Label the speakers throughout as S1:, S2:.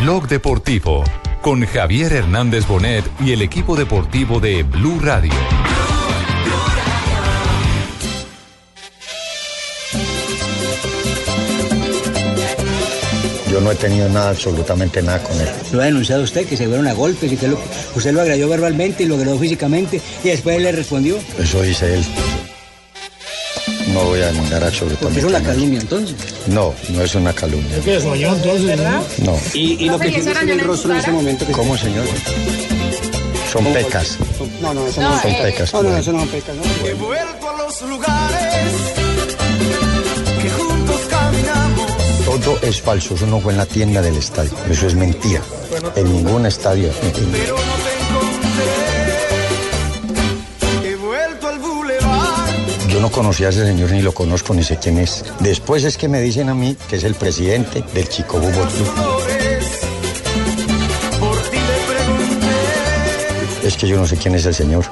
S1: Blog Deportivo con Javier Hernández Bonet y el equipo deportivo de Blue Radio.
S2: Yo no he tenido nada, absolutamente nada con él.
S3: Lo ha denunciado usted, que se fueron a golpes y que lo- usted lo agredió verbalmente y lo agredió físicamente y después él le respondió.
S2: Eso dice él. No voy a
S3: Porque
S2: absolutamente
S3: es una calumnia entonces.
S2: No, no es una calumnia.
S3: ¿Qué soñó entonces?
S2: No.
S3: Y, y lo que tiene en el rostro en este momento. Que
S2: ¿Cómo, señor? Son pecas.
S3: No, no, eso
S2: No,
S3: no,
S2: son pecas.
S3: No, no, eso no son pecas. No.
S4: He vuelto a los lugares que juntos caminamos.
S2: Todo es falso. Eso no fue en la tienda del estadio. Eso es mentira. En ningún estadio.
S4: Pero no
S2: no conocía a ese señor ni lo conozco ni sé quién es. Después es que me dicen a mí que es el presidente del Chico
S4: pregunté.
S2: Es que yo no sé quién es el señor.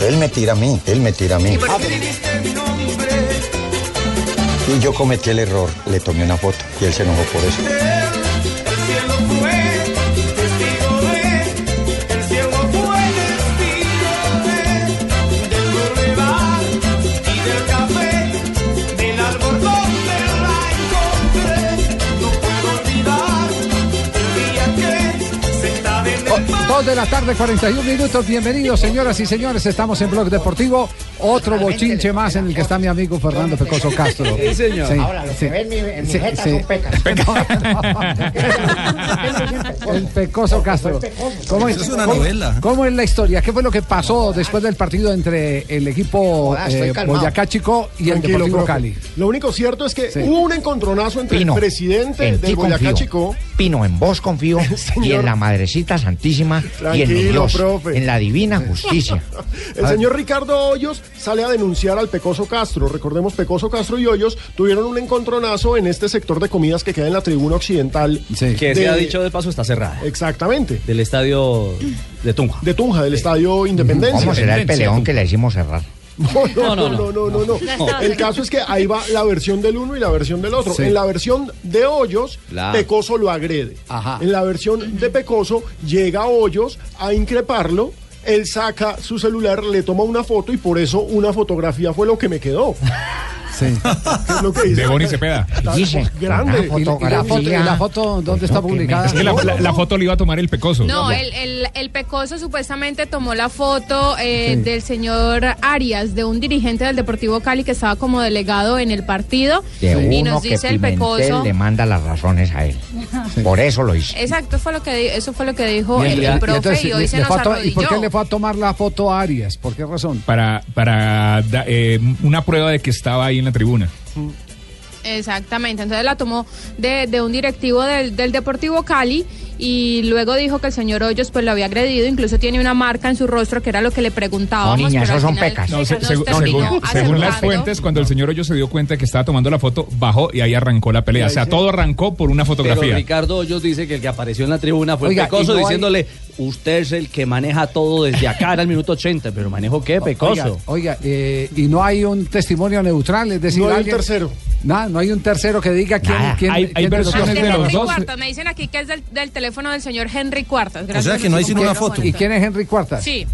S2: Él me tira a mí, él me tira a mí. Y yo cometí el error, le tomé una foto y él se enojó por eso.
S4: de la
S5: tarde, 41 minutos. Bienvenidos, señoras y señores. Estamos en Blog Deportivo. Otro bochinche más en el que está mi amigo Fernando Pecoso Castro.
S6: Sí, señor.
S5: Ahora, lo que ven en mi jeta son pecas. El Pecoso Castro. ¿Cómo
S6: Eso es una
S5: cómo-
S6: novela.
S5: ¿Cómo es la historia? ¿Qué fue lo que pasó después del partido entre el equipo eh. Boyacá Chico y el
S7: Tranquilo,
S5: Deportivo
S7: profe.
S5: Cali?
S7: Lo único cierto es que
S5: Sí.
S7: hubo un encontronazo entre
S8: Pino,
S7: el presidente
S8: en
S7: del Boyacá
S8: confío.
S7: Chico.
S8: Pino, en vos confío y en la Madrecita Santísima y en mi
S7: Tranquilo,
S8: Dios,
S7: profe.
S8: en la divina justicia.
S7: El señor Ricardo Hoyos sale a denunciar al Pecoso Castro. Recordemos, Pecoso Castro y Hoyos tuvieron un encontronazo en este sector de comidas que queda en la tribuna occidental.
S5: Sí.
S6: Que
S7: de-
S6: se ha dicho de paso está cerrada.
S7: Exactamente.
S6: Del estadio de Tunja.
S7: De Tunja, del Estadio Independencia.
S8: ¿Cómo será el peleón que le hicimos cerrar?
S7: No, no,
S6: No,
S7: no,
S6: no,
S7: no, no, no. El caso es que ahí va la versión del uno y la versión del otro.
S5: Sí.
S7: En la versión de Hoyos. Pecoso lo agrede.
S5: Ajá.
S7: En la versión de Pecoso, llega Hoyos a increparlo. Él saca su celular, le toma una foto y por eso una fotografía fue lo que me quedó.
S5: Sí.
S7: ¿Qué es lo que dice?
S9: De Boni Cepeda.
S8: Dice,
S7: grande.
S8: una
S5: ¿Y, la- y la foto, y la foto dónde está publicada?
S9: Es que la, la- la foto le iba a tomar el pecoso.
S10: No, el, el, el Pecoso supuestamente tomó la foto eh,
S5: Sí.
S10: del señor Arias, de un dirigente del Deportivo Cali que estaba como delegado en el partido.
S8: De
S10: y
S8: uno
S10: nos
S8: que
S10: dice el Pecoso.
S8: le manda las razones a él. Por eso lo hice.
S10: Exacto, fue lo que eso fue lo que dijo el, profe
S5: entonces,
S10: y hoy
S5: le-
S10: se
S5: le
S10: nos
S5: ¿Y por qué le fue a tomar la foto a Arias? ¿Por qué razón?
S9: Para, para da- eh, una prueba de que estaba ahí en la tribuna.
S10: Exactamente, entonces la tomó de, de un directivo del, del Deportivo Cali y luego dijo que el señor Hoyos pues lo había agredido, incluso tiene una marca en su rostro que era lo que le preguntábamos.
S8: No, niña,
S10: pero
S8: esos son
S10: final
S8: pecas.
S9: No, se- según, según las fuentes, cuando el señor Hoyo se dio cuenta que estaba tomando la foto, bajó y ahí arrancó la pelea. O sea, todo arrancó por una
S6: Pero
S9: fotografía.
S6: Ricardo Hoyos dice que el que apareció en la tribuna fue
S5: Oiga,
S6: el Pecoso diciéndole, usted es el que maneja todo desde acá, era el minuto 80, pero manejo qué, Pecoso.
S5: Oiga, oiga, eh, y no hay un testimonio neutral, es decir,
S7: No hay un tercero.
S5: Nada, no hay un tercero que diga quién,
S8: Nada.
S5: quién,
S9: Hay- hay
S5: quién
S9: versiones
S10: De
S9: de los
S10: Henry
S9: dos.
S10: Cuartas, me dicen aquí que es del, del teléfono del señor Henry Cuartas.
S6: O sea, que no hay sino una foto.
S5: ¿Y quién es Henry Cuartas?
S10: Sí.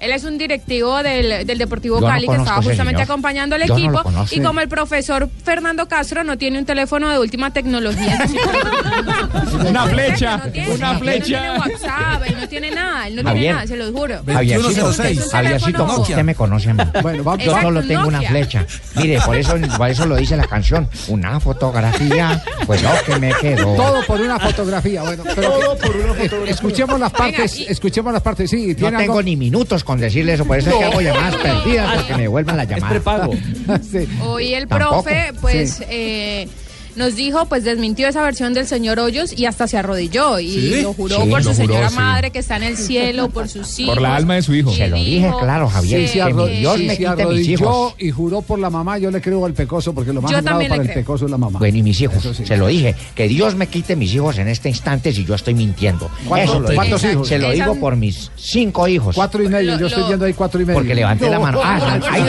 S10: Él es un directivo del, del Deportivo
S8: Yo no
S10: Cali que estaba justamente
S8: señor.
S10: acompañando al
S8: Yo
S10: equipo. y como el profesor Fernando Castro no tiene un teléfono de última tecnología.
S9: Una flecha,
S10: no tiene,
S9: una flecha.
S10: No tiene WhatsApp, él no tiene nada, él no
S8: Javier.
S10: tiene nada, se los juro.
S8: Javiercito,
S10: 2106.
S8: Javiercito, usted me conoce.
S5: Bueno, vamos.
S8: Yo
S10: Exacto,
S8: solo tengo una flecha. Mire, por eso, por eso lo dice la canción. Una fotografía, pues no, que me quedó.
S5: Todo por una fotografía. Bueno, pero
S7: Todo
S5: que-
S7: por una fotografía.
S5: escuchemos las partes.
S10: Venga, y-
S5: Escuchemos las partes. Sí,
S8: No tengo
S5: algo-
S8: ni minutos con decirle eso, por eso es que hago llamadas perdidas para que me devuelvan la
S6: Es
S8: llamada.
S6: prepago.
S5: Sí.
S10: Hoy el
S8: Tampoco.
S10: profe, pues,
S5: Sí.
S10: eh, nos dijo, pues desmintió esa versión del señor Hoyos y hasta se arrodilló y
S9: ¿Sí?
S10: lo juró
S8: Sí,
S10: por
S9: lo
S10: su
S9: juró,
S10: señora
S9: sí.
S10: madre que está en el cielo, por sus hijos.
S9: Por la alma de su hijo.
S8: Se lo dije claro, Javier,
S5: se, arro-
S8: que Dios
S5: sí,
S8: me
S5: se
S8: quite mis
S5: arrodilló
S8: hijos.
S5: y juró por la mamá. Yo le creo al pecoso porque lo más
S10: Yo también
S5: para el pecoso es la mamá.
S8: Bueno, y mis hijos, se lo dije, que Dios me quite mis hijos en este instante si yo estoy mintiendo.
S5: ¿Cuántos-
S8: Eso lo
S5: cuántos
S8: dije.
S5: hijos?
S8: Se lo digo por mis cinco hijos.
S5: Cuatro y medio. Yo estoy viendo ahí cuatro y medio.
S8: Porque levanté la mano. Ah, ahí.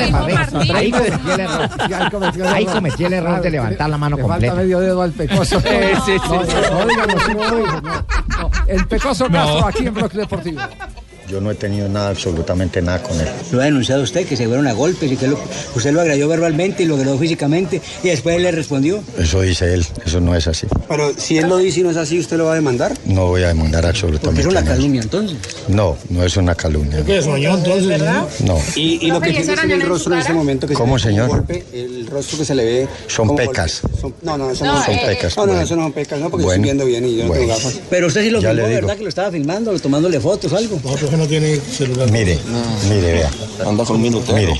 S8: Ahí cometí el error.
S5: Ahí cometió el
S8: Ahí
S5: error.
S8: cometí el error de levantar la mano
S5: le
S8: completa.
S5: Medio dedo al pecoso.
S6: sí, sí,
S5: no,
S6: sí.
S5: no, no hijos, no, no. El pecoso Castro aquí en Bloque Deportivo.
S2: Yo no he tenido nada, absolutamente nada con él.
S3: Lo ha denunciado usted, que se fueron a golpes y que lo- usted lo agredió verbalmente y lo agredó físicamente y después él le respondió.
S2: Eso dice él, eso no es así.
S3: Pero si él lo dice y no es así, ¿usted lo va a demandar?
S2: No voy a demandar
S3: Porque
S2: absolutamente
S3: es una
S2: nada.
S3: calumnia entonces.
S2: No, no es una calumnia.
S3: ¿Qué soñó entonces?
S2: No,
S3: Y, y lo que
S10: Profe, ¿y eso
S3: tiene en el rostro en este momento que
S2: ¿Cómo,
S3: se
S2: señor?
S3: golpe, el rostro que se le ve
S2: Son pecas.
S3: Son- no, no, eso no,
S10: No,
S3: son
S10: eh,
S2: pecas.
S3: No, no,
S2: Bueno.
S3: eso no son pecas, no, porque
S2: Bueno.
S3: estoy viendo bien y yo no tengo
S2: Bueno.
S3: gafas. Pero usted sí lo
S2: Ya
S3: filmó. ¿verdad? Que lo estaba filmando, tomándole fotos o algo.
S2: Mire, mire, vea.
S3: Anda con minuto.
S2: Mire,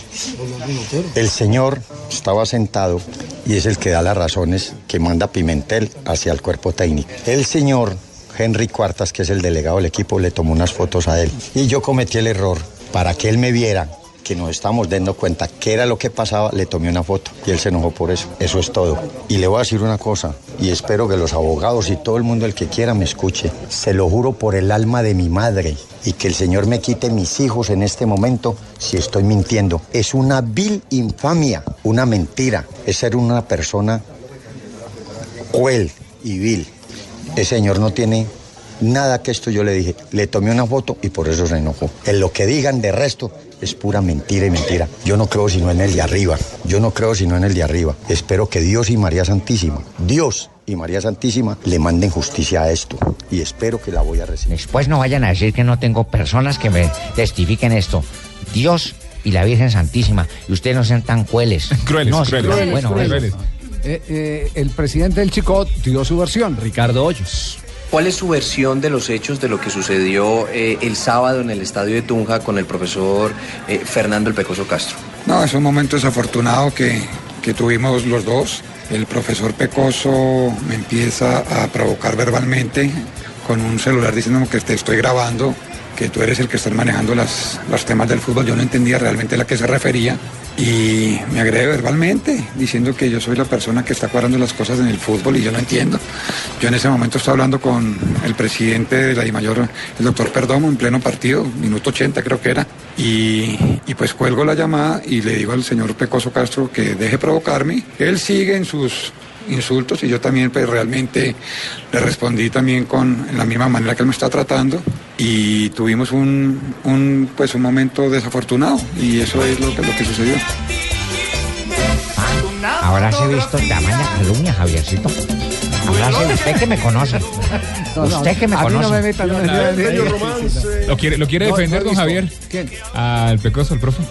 S2: el señor estaba sentado y es el que da las razones que manda Pimentel hacia el cuerpo técnico. El señor Henry Cuartas, que es el delegado del equipo, le tomó unas fotos a él. Y yo cometí el error para que él me viera que nos estamos dando cuenta qué era lo que pasaba, le tomé una foto y él se enojó por eso. Eso es todo. Y le voy a decir una cosa, y espero que los abogados y todo el mundo el que quiera me escuche. Se lo juro por el alma de mi madre y que el Señor me quite mis hijos en este momento si estoy mintiendo. Es una vil infamia, una mentira. Es ser una persona cruel y vil. El Señor no tiene nada que esto yo le dije. Le tomé una foto y por eso se enojó. En lo que digan de resto es pura mentira y mentira. Yo no creo sino en el de arriba. Yo no creo sino en el de arriba. Espero que Dios y María Santísima, Dios y María Santísima le manden justicia a esto. Y espero que la voy a recibir.
S8: Después no vayan a decir que no tengo personas que me testifiquen esto. Dios y la Virgen Santísima. Y ustedes no sean tan crueles.
S9: Crueles,
S8: no,
S9: crueles.
S8: Bueno,
S9: Crueles.
S5: Eh, eh, el presidente del Chico dio su versión.
S6: Ricardo Hoyos.
S11: ¿Cuál es su versión de los hechos de lo que sucedió eh, el sábado en el estadio de Tunja con el profesor eh, Fernando El Pecoso Castro?
S12: No, es un momento desafortunado que, que tuvimos los dos. El profesor Pecoso me empieza a provocar verbalmente con un celular diciéndome que te estoy grabando, tú eres el que estás manejando las, los temas del fútbol. Yo no entendía realmente a la que se refería y me agrede verbalmente diciendo que yo soy la persona que está cuadrando las cosas en el fútbol y yo no entiendo. Yo en ese momento estaba hablando con el presidente de la DIMAYOR, el doctor Perdomo, en pleno partido, minuto 80 creo que era, y, y pues cuelgo la llamada y le digo al señor Pecoso Castro que deje provocarme. Él sigue en sus insultos y yo también pues realmente le respondí también con la misma manera que él me está tratando y tuvimos un, un pues un momento desafortunado y eso es lo que, lo que sucedió.
S8: Ahora se ha visto tamaña calumnia, Javiercito. Se usted que me conoce.
S5: No, no,
S8: usted que me
S5: a mí no
S8: conoce.
S5: me meta, no me.
S9: ¿Lo quiere, lo quiere
S5: No,
S9: defender, don. Javier?
S5: ¿Quién?
S9: Al pecoso, el profe.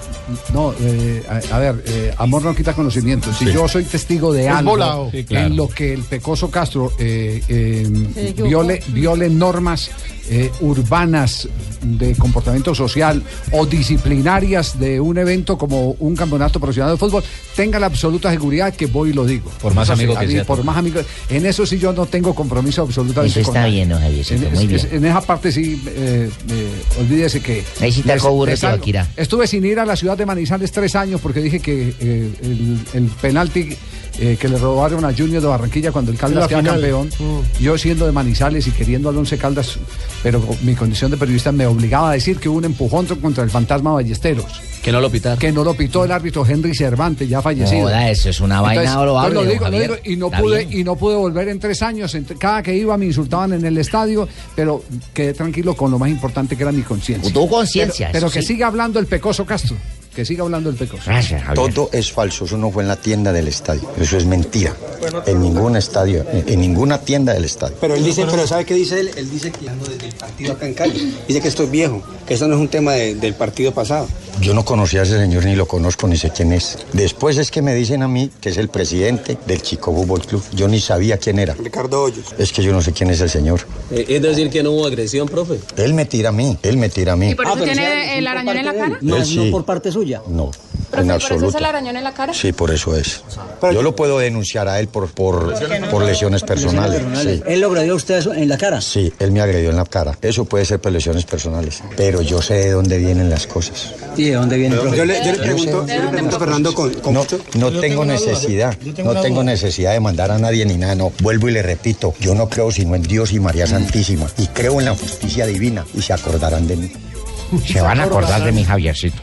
S5: No, eh, a, a ver, eh, amor no quita conocimiento. Si
S9: Sí.
S5: yo soy testigo de
S7: Es
S5: algo
S7: volado.
S9: Sí, claro.
S5: en lo que el Pecoso Castro eh, eh, viole, viole normas eh, urbanas de comportamiento social o disciplinarias de un evento como un campeonato profesional de fútbol, tenga la absoluta seguridad que voy y lo digo.
S6: Por más
S5: Eso sí,
S6: amigo que
S5: a mí,
S6: sea.
S5: Por más amigo. En eso sí yo no tengo compromiso absolutamente
S8: Eso está bien,
S5: En,
S8: muy bien.
S5: en esa parte sí, eh, eh, olvídese que...
S8: Ahí sí
S5: les- les salgo. Estuve sin ir a la ciudad de Manizales tres años porque dije que eh, el, el penalti eh, que le robaron a Junior de Barranquilla cuando el Caldas queda
S7: final.
S5: campeón,
S7: Mm.
S5: yo siendo de Manizales y queriendo al Once Caldas, pero mi condición de periodista me obligaba a decir que hubo un empujón contra el fantasma Ballesteros.
S6: Que no lo pitaron.
S5: Que no lo pitó el árbitro Henry Cervantes, ya fallecido.
S8: Joda, eso es una vaina
S5: Entonces, lo digo, lo
S8: Javier.
S5: digo, y no pude
S8: bien.
S5: y no pude volver en tres años. Entre- cada que iba me insultaban en el estadio, pero quedé tranquilo con lo más importante que era mi conciencia.
S8: Tu conciencia,
S5: Pero, que
S8: sí.
S5: siga hablando el pecoso Castro. Que siga hablando el pecoso.
S2: Todo es falso, eso no fue en la tienda del estadio. Eso es mentira. En ningún estadio, en, ninguna tienda del estadio.
S3: Pero él dice, pero ¿sabe qué dice él? Él dice que ando desde el partido acá en Cali. Dice que esto es viejo, que esto no es un tema de- del partido pasado.
S2: Yo no conocía a ese señor, ni lo conozco, ni sé quién es. Después es que me dicen a mí que es el presidente del Chico Fútbol Club. Yo ni sabía quién era.
S3: Ricardo Hoyos.
S2: Es que yo no sé quién es el señor.
S13: Eh, Es decir, que no hubo agresión, profe.
S2: Él me tira a mí, él me tira a mí.
S10: ¿Y por eso tiene el arañón en la cara?
S2: Él sí.
S3: parte suya.
S2: No,
S10: Profe,
S2: en
S10: ¿por eso es el
S2: absoluto.
S10: arañón en la cara?
S2: Sí, por eso es. Yo lo puedo denunciar a él por, por, por lesiones personales. Sí.
S3: ¿Él lo agredió a usted en la cara?
S2: Sí, él me agredió en la cara. Eso puede ser por lesiones personales. Pero yo sé de dónde vienen las cosas.
S3: ¿Y de dónde viene?
S2: Yo
S3: Yo
S2: le- yo le pregunto-
S3: yo le pregunto a Fernando con, con
S2: No, no tengo necesidad, no tengo necesidad de mandar a nadie ni nada, no. Vuelvo y le repito, yo no creo sino en Dios y María Santísima. Y creo en la justicia divina y se acordarán de mí.
S8: Se van a acordar de mi Javiercito.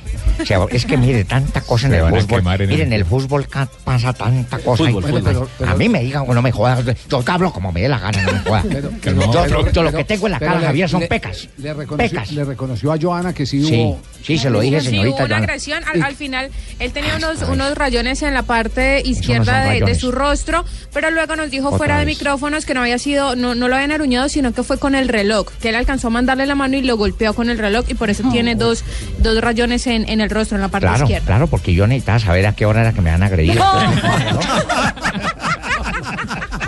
S8: Es que mire, tanta cosa en
S2: Se
S8: el fútbol.
S2: quemar en el-
S8: Miren, en el fútbol pasa tanta cosa.
S5: Fútbol,
S8: Ay,
S5: fútbol.
S8: pero-
S5: pero-
S8: a mí me digan, no me jodas. Yo hablo como me dé la gana, no me jodas.
S5: Pero-
S8: yo,
S5: pero-
S8: yo lo que tengo en la cara,
S5: le-
S8: Javier, son
S5: le-
S8: pecas.
S5: Le reconoció,
S8: Pecas.
S5: le reconoció a Joana que sí
S8: Sí,
S5: hubo.
S8: sí, se lo dije,
S10: Sí,
S8: señorita.
S10: hubo una
S8: Joana.
S10: agresión. Al, al final, él tenía unos, unos rayones en la parte izquierda de, su rostro, pero luego nos dijo
S8: Otra
S10: fuera de micrófonos que no había sido, no, no lo habían aruñado, sino que fue con el reloj, que él alcanzó a mandarle la mano y lo golpeó con el reloj y por eso tiene dos, dos rayones en, en el rostro, en la parte
S8: Claro,
S10: izquierda.
S8: claro, porque yo necesitaba saber a qué hora era que me van a agredir.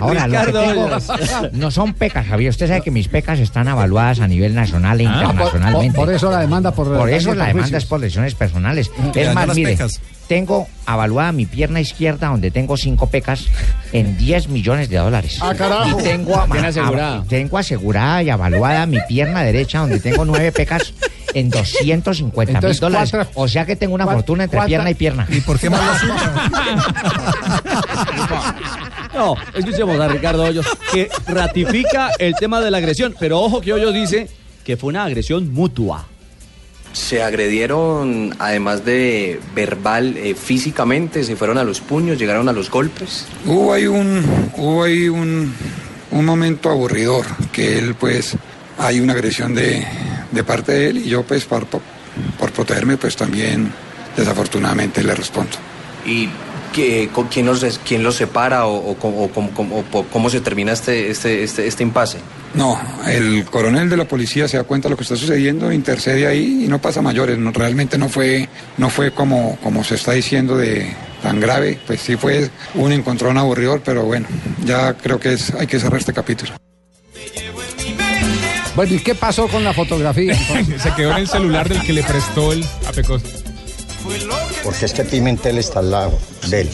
S8: Ahora, lo que
S6: Ricardo
S8: tengo
S6: Hoyos.
S8: no son pecas, Javier. Usted sabe que mis pecas están avaluadas a nivel nacional e
S5: Ah, por,
S8: internacionalmente.
S5: por- por eso la demanda por.
S8: Por eso la demanda es por lesiones personales. Es
S5: dan
S8: más, mire,
S5: pecas.
S8: tengo avaluada mi pierna izquierda, donde tengo cinco pecas, en 10 millones de dólares.
S7: Ah, carajo.
S8: Y tengo, a-
S6: asegurada.
S8: a- tengo asegurada y avaluada mi pierna derecha, donde tengo nueve pecas, en 250 mil
S5: Entonces,
S8: dólares.
S5: cuatro-
S8: o sea que tengo una fortuna entre
S5: cuatro-
S8: pierna y pierna.
S5: ¿Y por qué más
S6: No, escuchemos a Ricardo Hoyos, que ratifica el tema de la agresión, pero ojo que Hoyos dice que fue una agresión mutua.
S11: Se agredieron, además de verbal, eh, físicamente, se fueron a los puños, llegaron a los golpes.
S12: Hubo ahí un, hubo ahí un, un momento aburridor, que él pues, hay una agresión de, de parte de él y yo pues por, por, por protegerme pues también desafortunadamente le respondo.
S11: ¿Y con quién, los, quién los separa o, o cómo- o cómo- cómo- o cómo se termina este, este, este, este impasse?
S12: No, el coronel de la policía se da cuenta de lo que está sucediendo, intercede ahí y no pasa mayores. No, realmente no fue, no fue como, como se está diciendo de tan grave. Pues sí fue un encontrón aburridor, pero bueno, ya creo que es, hay que cerrar este capítulo.
S5: Bueno, ¿y qué pasó con la fotografía?
S9: Se quedó en el celular del que le prestó el a Pecoso.
S2: Porque es que Pimentel está al lado de él.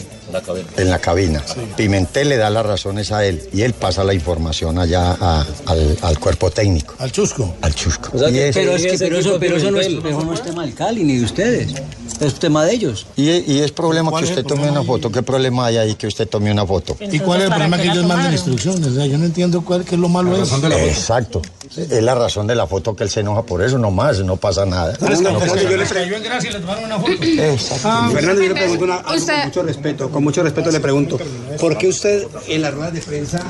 S2: En la cabina. Pimentel le da las razones a él y él pasa la información allá a- al, al cuerpo técnico.
S3: Al chusco.
S2: Al chusco.
S3: O sea,
S2: Y
S3: que-
S2: es-
S3: pero, es que, pero, eso, pero eso no, es, pero no es tema del Cali ni de ustedes. Es tema de ellos.
S2: Y, y es problema que usted tome una foto. ¿Qué problema hay ahí que usted tome una foto?
S14: ¿Y cuál es el problema que ellos manden instrucciones? O sea, yo no entiendo cuál qué es lo malo de eso.
S2: Exacto. Es la razón de la foto que él se enoja por eso, nomás, no pasa nada.
S3: Fernando,
S2: No pasa
S3: Fernando, yo le.
S14: Cayó en gracia y le tomaron una foto.
S3: Ah, Fernando, yo le pregunto una, algo con mucho respeto, con mucho respeto le pregunto, ¿por qué usted en las ruedas de prensa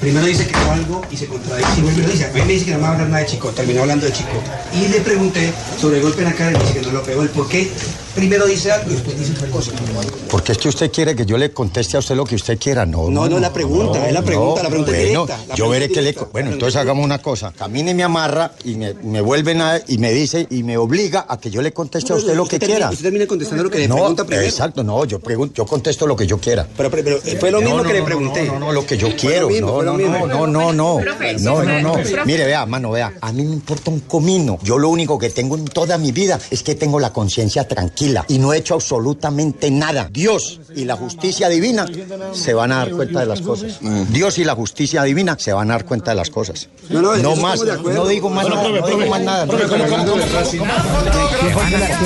S3: primero dice que no algo y se contradice? Y vuelve y lo dice, a mí me dice que no me va a hablar nada de Chico, terminó hablando de Chico. Y le pregunté sobre el golpe en la cara y me dice que no lo pegó, el por qué primero dice algo y después dice otra cosa.
S2: Porque es que usted quiere que yo le conteste a usted lo que usted quiera, no.
S3: No, no, la pregunta, es la pregunta, la pregunta es
S2: bueno,
S3: directa, la
S2: yo veré que le. Bueno, entonces hagamos una cosa. Camine y me amarra y me, me vuelven a. y me dice y me obliga a que yo le conteste a usted lo que
S3: termina-
S2: quiera.
S3: Usted termina contestando lo que le
S2: No,
S3: pregunta primero.
S2: exacto, no, yo pregunto, yo contesto lo que yo quiera.
S3: Pero, pero, pero, fue lo
S2: No,
S3: mismo
S2: no,
S3: que le pregunté.
S2: No, no, no, lo que yo quiero.
S3: mismo,
S2: no, no, no, no, no, no.
S10: Profe,
S2: No, no, no.
S10: profe.
S2: Mire, vea, mano, vea. A mí me importa un comino. Yo lo único que tengo en toda mi vida es que tengo la conciencia tranquila y no he hecho absolutamente nada. Dios y la justicia divina se van a dar cuenta de las cosas. Dios y la justicia divina se van a dar cuenta de las cosas.
S3: No,
S2: más. No digo más nada. No digo más nada.
S5: ¿Quién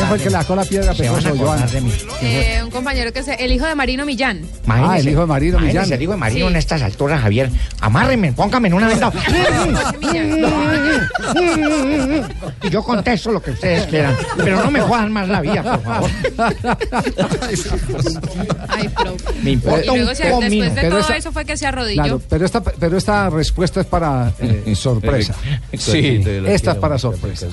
S5: fue, el que la piedra a
S8: Se van a
S5: Pecoso,
S8: acordar
S5: Joana?
S8: de mí.
S10: Eh, un compañero que es el hijo de Marino Millán.
S8: Imagínese,
S5: Ah, el hijo de Marino
S8: imagínese,
S5: Millán.
S8: el hijo de Marino
S10: Sí.
S8: en estas alturas, Javier, Amárrenme, póngame en una venda. Y yo contesto lo que ustedes quieran. Pero no me jodan más la vida, por favor.
S10: Ay, profe.
S8: Me importa
S10: Y luego,
S8: un
S10: después de
S5: Pero
S10: todo eso fue que se arrodilló.
S5: Claro, pero esta, pero esta respuesta es para eh, sorpresa.
S11: Sí.
S5: esta es para sorpresa.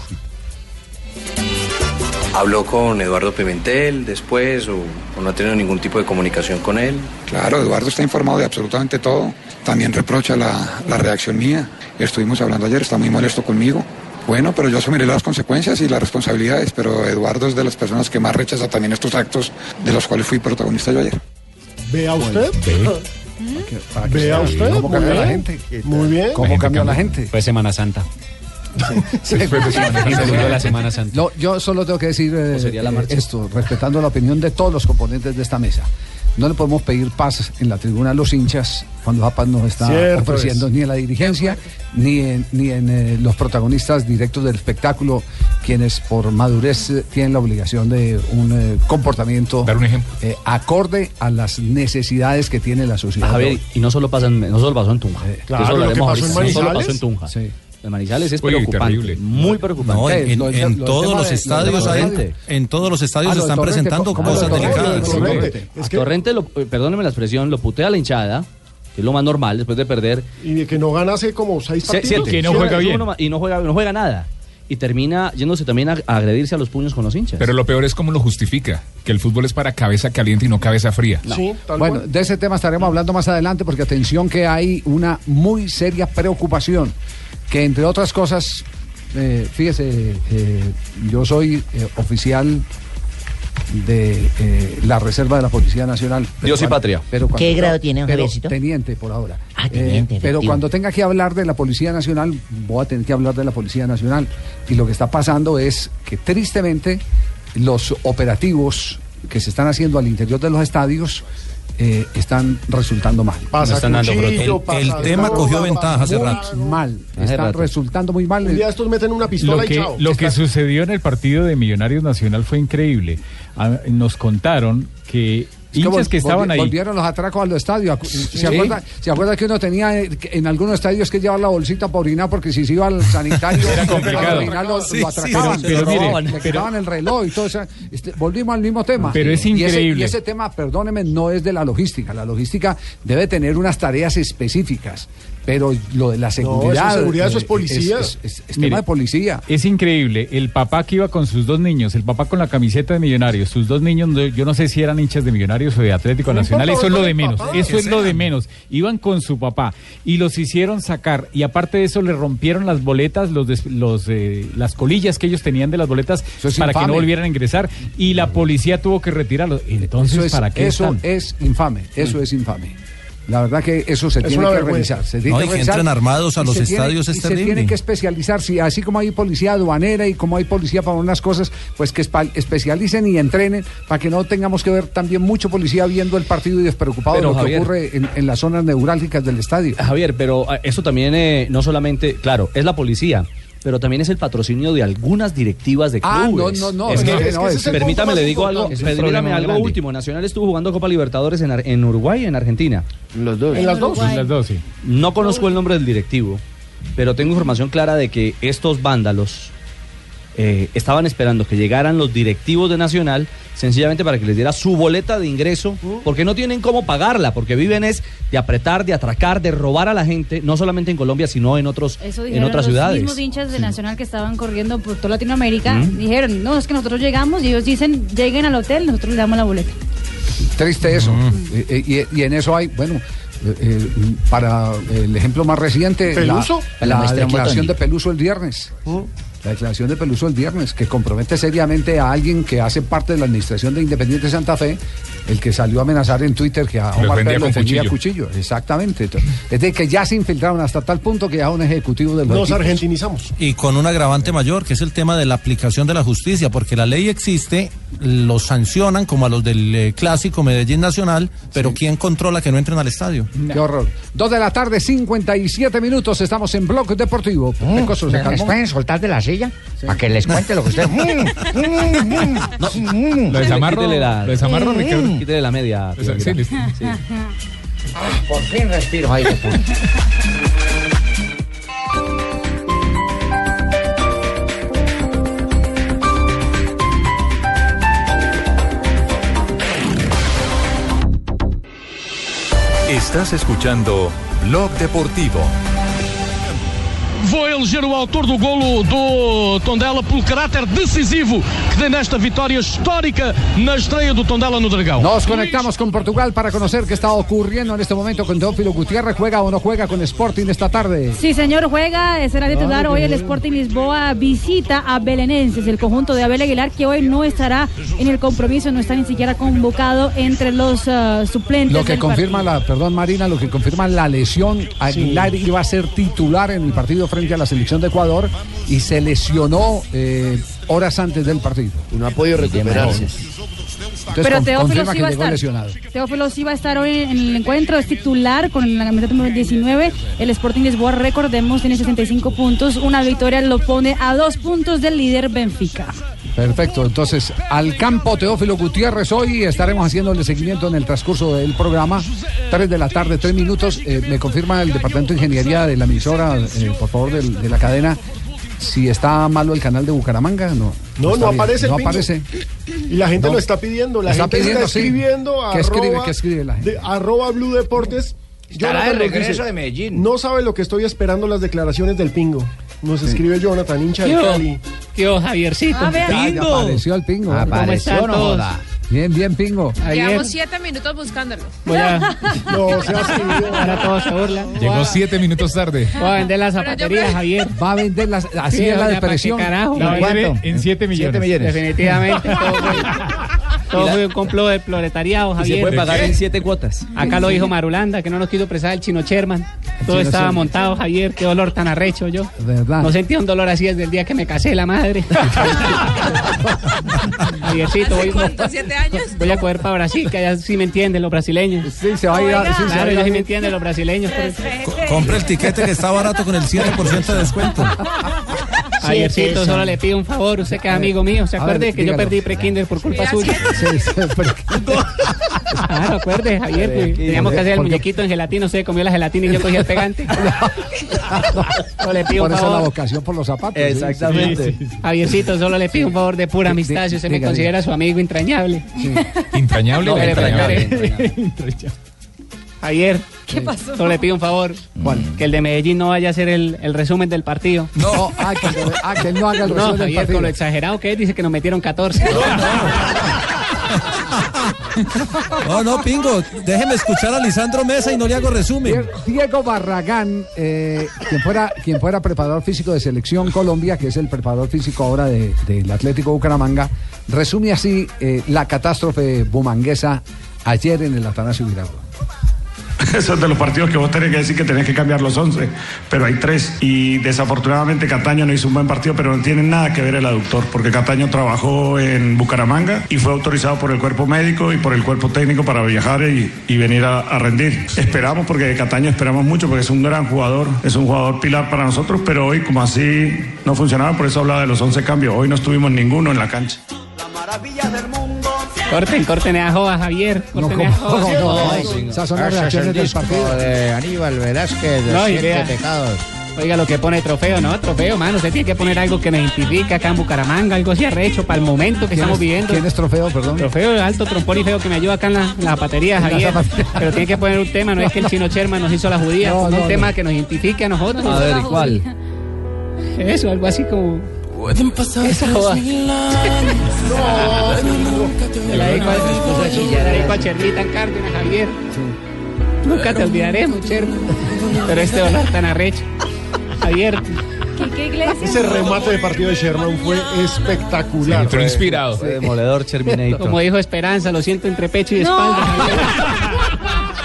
S11: ¿Habló con Eduardo Pimentel después o, o no ha tenido ningún tipo de comunicación con él?
S12: Claro, Eduardo está informado de absolutamente todo. También reprocha la, la reacción mía. Estuvimos hablando ayer, está muy molesto conmigo. Bueno, pero yo asumiré las consecuencias y las responsabilidades, pero Eduardo es de las personas que más rechaza también estos actos de los cuales fui protagonista yo ayer.
S7: Vea usted.
S5: Para que
S7: Vea
S5: sea-
S7: usted.
S5: ¿Cómo cambia la gente?
S7: Muy bien.
S5: ¿Cómo cambia la gente?
S6: Fue Semana Santa.
S5: Sí,
S6: Fue de la Semana Santa.
S5: No, yo solo tengo que decir eh,
S6: sería la
S5: eh,
S6: marcha?
S5: esto, respetando la opinión de todos los componentes de esta mesa. No le podemos pedir paz en la tribuna a los hinchas cuando la paz nos está
S7: Cierto
S5: ofreciendo
S7: es.
S5: ni en la dirigencia ni en, ni en eh, los protagonistas directos del espectáculo, quienes por madurez eh, tienen la obligación de un eh, comportamiento eh, acorde a las necesidades que tiene la sociedad.
S6: A ver,
S5: hoy.
S6: y no solo pasa en, no solo pasó en Tunja.
S5: Eh, claro,
S6: Eso
S5: lo que pasó en.
S6: No solo pasó en Tunja.
S5: Sí.
S6: En Manizales es
S9: Uy,
S6: preocupante.
S9: terrible.
S6: Muy preocupante.
S15: No, en,
S5: Lo del-
S15: en
S5: lo del
S15: todos los
S5: de-
S15: estadios,
S5: lo
S15: en todos los estadios
S5: Ah,
S15: están
S5: Torrente,
S15: presentando
S5: ¿cómo lo
S15: cosas
S5: Torrente?
S15: delicadas.
S5: Torrente.
S6: Perdóneme la expresión, lo putea la hinchada, que es lo más normal después de perder.
S7: Y de que no gana hace como seis
S6: Se-
S7: partidos.
S6: siete. Sí, uno más- Y no juega, no juega nada. Y termina yéndose también a, a agredirse a los puños con los hinchas.
S9: Pero lo peor es cómo lo justifica, que el fútbol es para cabeza caliente y no cabeza fría.
S5: Bueno, de ese tema estaremos hablando más adelante porque atención que hay una muy seria preocupación que entre otras cosas, eh, fíjese, eh, yo soy eh, oficial de eh, la Reserva de la Policía Nacional.
S6: Dios y
S5: cuando-
S6: patria.
S5: pero cuando-
S8: ¿Qué grado tiene,
S5: pero? Teniente por ahora.
S8: Ah, teniente,
S5: Eh, pero cuando tenga que hablar de la Policía Nacional, voy a tener que hablar de la Policía Nacional. Y lo que está pasando es que tristemente los operativos que se están haciendo al interior de los estadios eh, están resultando mal.
S7: Pasa están dando cuchillo.
S15: El
S7: pasa
S15: tema cogió ventaja hace
S5: Muy
S15: rato.
S5: Mal.
S15: Hace
S5: Están
S15: rato.
S5: resultando muy mal.
S7: Un día estos meten una pistola
S16: Lo
S7: y
S16: que,
S7: chao.
S16: lo que
S7: Está-
S16: sucedió en el partido de Millonarios Nacional fue increíble. Ah, Nos contaron que hinchas que estaban
S5: volvi-
S16: ahí.
S5: Volvieron los atracos a los estadios. Acu-
S16: Sí.
S5: ¿Se, acuerda, ¿Se acuerda que uno tenía eh, en algunos estadios que llevar la bolsita para orinar porque si se iba al sanitario
S16: Era
S5: a
S16: complicado.
S5: orinar lo,
S16: Sí,
S5: lo
S16: sí,
S5: atracaban,
S16: sí, pero pero-
S5: quitaban el reloj y todo eso. Este, volvimos al mismo tema.
S16: Pero es
S5: Y ese-
S16: increíble.
S5: Y ese, tema, perdóneme, no es de la logística. La logística debe tener unas tareas específicas. Pero lo de la seguridad.
S7: seguridad, eso es
S5: eh,
S7: policía.
S5: Es, es- es
S16: Mire,
S5: tema de policía.
S16: Es increíble. El papá que iba con sus dos niños, el papá con la camiseta de Millonarios, sus dos niños, no- yo no sé si eran hinchas de Millonarios o de Atlético
S7: No
S16: Nacional, eso es lo de menos.
S7: papá,
S16: Eso es lo de menos. Iban con su papá y los hicieron sacar. Y aparte de eso, le rompieron las boletas, los, des- los eh, las colillas que ellos tenían de las boletas
S5: es
S16: para que no volvieran a ingresar. Y la policía tuvo que retirarlos. Entonces,
S5: eso
S16: ¿para qué
S5: eso
S16: están?
S5: es infame, eso es infame. La verdad que eso se
S7: Es
S5: tiene que revisar. Se tiene
S15: No,
S5: que
S15: y que entren armados a los
S5: se tiene-
S15: estadios es
S5: y Se tiene que especializar, sí, así como hay policía aduanera y como hay policía para unas cosas, pues que especialicen y entrenen para que no tengamos que ver también mucho policía viendo el partido y despreocupado
S6: Pero,
S5: de lo que ocurre en, en las zonas neurálgicas del estadio.
S6: Javier, pero eh, eso también eh, no solamente, claro, es la policía. Pero también es el patrocinio de algunas directivas de
S5: Ah,
S6: clubes.
S5: no, no, no,
S6: Es
S5: es
S6: que,
S5: que no,
S6: es-
S5: es el
S6: permítame, le digo algo. Permítame algo
S5: grande.
S6: último. Nacional estuvo jugando Copa Libertadores en, Ar- en Uruguay y en Argentina.
S11: Los dos.
S7: En las dos.
S16: En las dos, sí.
S6: No conozco el nombre del directivo, pero tengo información clara de que estos vándalos eh, estaban esperando que llegaran los directivos de Nacional sencillamente para que les diera su boleta de ingreso, porque no tienen cómo pagarla, porque viven es de apretar, de atracar, de robar a la gente, no solamente en Colombia, sino en otros
S17: Eso
S6: en otras
S17: los
S6: ciudades.
S17: mismos hinchas de Nacional que estaban corriendo por toda Latinoamérica.
S6: ¿Mm?
S17: Dijeron, no, es que nosotros llegamos y ellos dicen, lleguen al hotel, nosotros les damos la boleta.
S5: Triste eso. Eh, eh, y, y en eso hay, bueno, eh, eh, para el ejemplo más reciente, la-
S7: ¿Peluso?
S5: la,
S8: La muestra
S5: declaración de Peluso el viernes. La declaración de Peluso el viernes, que compromete seriamente a alguien que hace parte de la administración de Independiente Santa Fe, el que salió a amenazar en Twitter que a
S9: Los
S5: Omar
S9: vendía
S5: Pérez lo
S9: cuchillo.
S5: cuchillo. Exactamente. Entonces, Es de que ya se infiltraron hasta tal punto que ya un ejecutivo de los
S7: Nos
S5: equipos-
S7: argentinizamos.
S15: Y con un agravante mayor, que es el tema de la aplicación de la justicia, porque la ley existe, los sancionan como a los del eh, clásico Medellín Nacional, pero ¿quién controla que no entren al estadio?
S5: Qué horror. Dos de la tarde, 57 minutos. Estamos en Blog Deportivo. Pecoso, ¿se
S8: ¿Me
S5: calmó?
S8: pueden soltar de la silla? Para que les cuente lo que ustedes...
S9: Lo desamarro,
S6: Quítele la-
S9: lo desamarro, Ricardo.
S6: Quítele la media.
S9: Esa- sí, listo.
S6: Sí.
S8: Por fin respiro aire puro.
S1: Estás escuchando Blog Deportivo.
S18: Vou eleger o autor do golo do Tondela pelo caráter decisivo que tem nesta vitória histórica na estreia do Tondela no Dragão.
S5: Nos conectamos con Portugal para conocer qué está ocurriendo en este momento con Teófilo Gutiérrez. ¿Juega o no juega con Sporting esta tarde?
S17: Sí, señor, juega, será titular hoy el Sporting Lisboa visita a Belenenses, el conjunto de Abel Aguilar que hoy no estará en el compromiso, no está ni siquiera convocado entre los uh, suplentes.
S5: Lo que confirma la, perdón Marina, lo que confirma la lesión, Aguilar iba a ser titular en el partido frente a la selección de Ecuador y se lesionó eh, horas antes del partido.
S19: No ha podido recuperarse.
S5: Entonces,
S17: Pero Teófilo sí va a estar.
S5: lesionado.
S17: Teófilo sí va a estar hoy en el encuentro, es titular con la camiseta número 19. El Sporting Lisboa, recordemos, tiene 65 puntos. Una victoria lo pone a dos puntos del líder Benfica.
S5: Perfecto, entonces al campo Teófilo Gutiérrez hoy estaremos haciéndole seguimiento en el transcurso del programa. 3 de la tarde, 3 minutos. Eh, me confirma el Departamento de Ingeniería de la emisora, eh, por favor, del- de, la cadena, si está malo el canal de Bucaramanga. No,
S7: No, no aparece
S5: No aparece.
S7: Y la gente
S5: No.
S7: lo está pidiendo. La
S5: Está
S7: gente
S5: pidiendo,
S7: está
S5: sí.
S7: escribiendo a
S5: ¿Qué escribe? ¿Qué escribe la gente?
S7: de- arroba Blue Deportes.
S19: Estará
S7: Jonathan
S19: de Medellín.
S7: No sabe lo que estoy esperando las declaraciones del pingo. Nos escribe Jonathan, hincha de. Cali.
S20: ¿Qué Javiercito?
S17: A ver.
S5: Ya, ya apareció el pingo.
S20: ¿Cómo están todos?
S5: Bien, bien, pingo.
S20: Ayer
S10: Llevamos siete minutos buscándolo.
S20: voy a...
S7: No, se
S20: Ahora todos se burlan.
S9: Llegó siete minutos tarde.
S20: Voy a vender la zapatería, Javier.
S5: Va a vender las. Así
S20: Sí,
S5: es la
S20: oye, ¿para
S5: depresión.
S20: carajo?
S16: La
S20: ¿Cuánto?
S16: vende en 7 millones.
S20: Definitivamente. Todo fue, todo fue un complot del proletariado,
S6: Y
S20: Javier.
S6: se puede pagar en siete cuotas.
S20: Acá lo dijo Marulanda, que no nos quiso prestar el chino Sherman. Todo
S5: chino
S20: estaba
S5: Sherman.
S20: montado, Javier. Qué dolor tan arrecho yo.
S5: ¿Verdad?
S20: No sentía un dolor así desde el día que me casé, la madre. Javiercito, voy,
S10: ¿Cuánto? ¿Siete años?
S20: voy a coger para Brasil, que allá sí me entienden los brasileños.
S5: Sí, se va a ir a- sí, se va a
S20: claro,
S5: ir a-
S20: ellos sí me entienden los brasileños. por eso.
S15: Compre el tiquete que está barato con el 7% de descuento.
S20: Javiercito, solo le pido un favor, usted que es amigo mío, ¿se acuerde
S5: ver,
S20: que yo perdí pre-kinder por culpa suya?
S5: Sí, sí,
S20: Claro, acuerde, Javier, que teníamos que hacer el muñequito en gelatina, usted comió la gelatina y yo cogí el pegante. Solo le pido
S5: Por
S20: un
S5: eso la
S20: favor.
S5: vocación por los zapatos. sí,
S6: Exactamente.
S5: sí, sí.
S20: Javiercito, solo le pido un favor de pura amistad, si usted me considera su amigo entrañable.
S9: ¿Entrañable o
S20: No,
S9: entrañable?
S20: entrañable. Javier,
S17: ¿Qué pasó?
S20: solo le pido un favor. Que el de Medellín no vaya a hacer el, el resumen del partido.
S5: No, ah, que, ah, que él no haga el
S20: No,
S5: resumen del
S20: Javier,
S5: partido.
S20: con lo exagerado que es, dice que nos metieron 14.
S15: No, no, Pingo, déjeme escuchar a Lisandro Mesa y no le hago resumen.
S5: Diego Barragán, eh, quien, fuera, quien fuera preparador físico de Selección Colombia, que es el preparador físico ahora de- del Atlético Bucaramanga, resume así eh, la catástrofe bumanguesa ayer en el Atanasio Girardot.
S21: Eso es de los partidos que vos tenés que decir que tenés que cambiar los 11, pero hay tres. Y desafortunadamente Cataño no hizo un buen partido, pero no tiene nada que ver el aductor, porque Cataño trabajó en Bucaramanga y fue autorizado por el cuerpo médico y por el cuerpo técnico para viajar y, y venir a, a rendir. Esperamos, porque de Cataño esperamos mucho, porque es un gran jugador, es un jugador pilar para nosotros, pero hoy como así no funcionaba, por eso hablaba de los 11 cambios. Hoy no estuvimos ninguno en la cancha.
S20: corten, corten a joda, Javier.
S5: No,
S20: Corten a joda.
S5: No, no, esas son las reacciones del partido.
S8: de Aníbal Velázquez, de
S20: No,
S8: Siete. Pecados.
S20: Oiga lo que pone trofeo, ¿no? Trofeo, mano. Usted tiene que poner algo que nos identifique acá en Bucaramanga, algo así arrecho para el momento que
S5: ¿Quién
S20: estamos
S5: es-
S20: viviendo.
S5: ¿Quién es trofeo, perdón?
S20: Trofeo alto, trompón y feo que me ayuda acá en la, en la zapatería,
S5: la
S20: Javier.
S5: zapatería.
S20: Pero tiene que poner un tema, no es que el chino Sherman nos hizo la judía,
S5: No,
S20: un tema que nos identifique a nosotros.
S6: A ver, ¿y cuál?
S20: Eso, algo así como.
S4: Pueden pasar
S20: Esa joda.
S4: mil años.
S20: Se la dedico a, se la dedico a Chermita en Cárdenas, Javier. Nunca te olvidaremos, Cherma. Pero este dolor tan arrecho. Javier,
S17: ¿Qué, qué iglesia?
S7: Ese remate de partido de Sherman fue espectacular.
S9: Entró inspirado.
S6: Fue demoledor Terminator.
S20: como dijo Esperanza, lo siento entre pecho y
S17: No.
S20: espalda.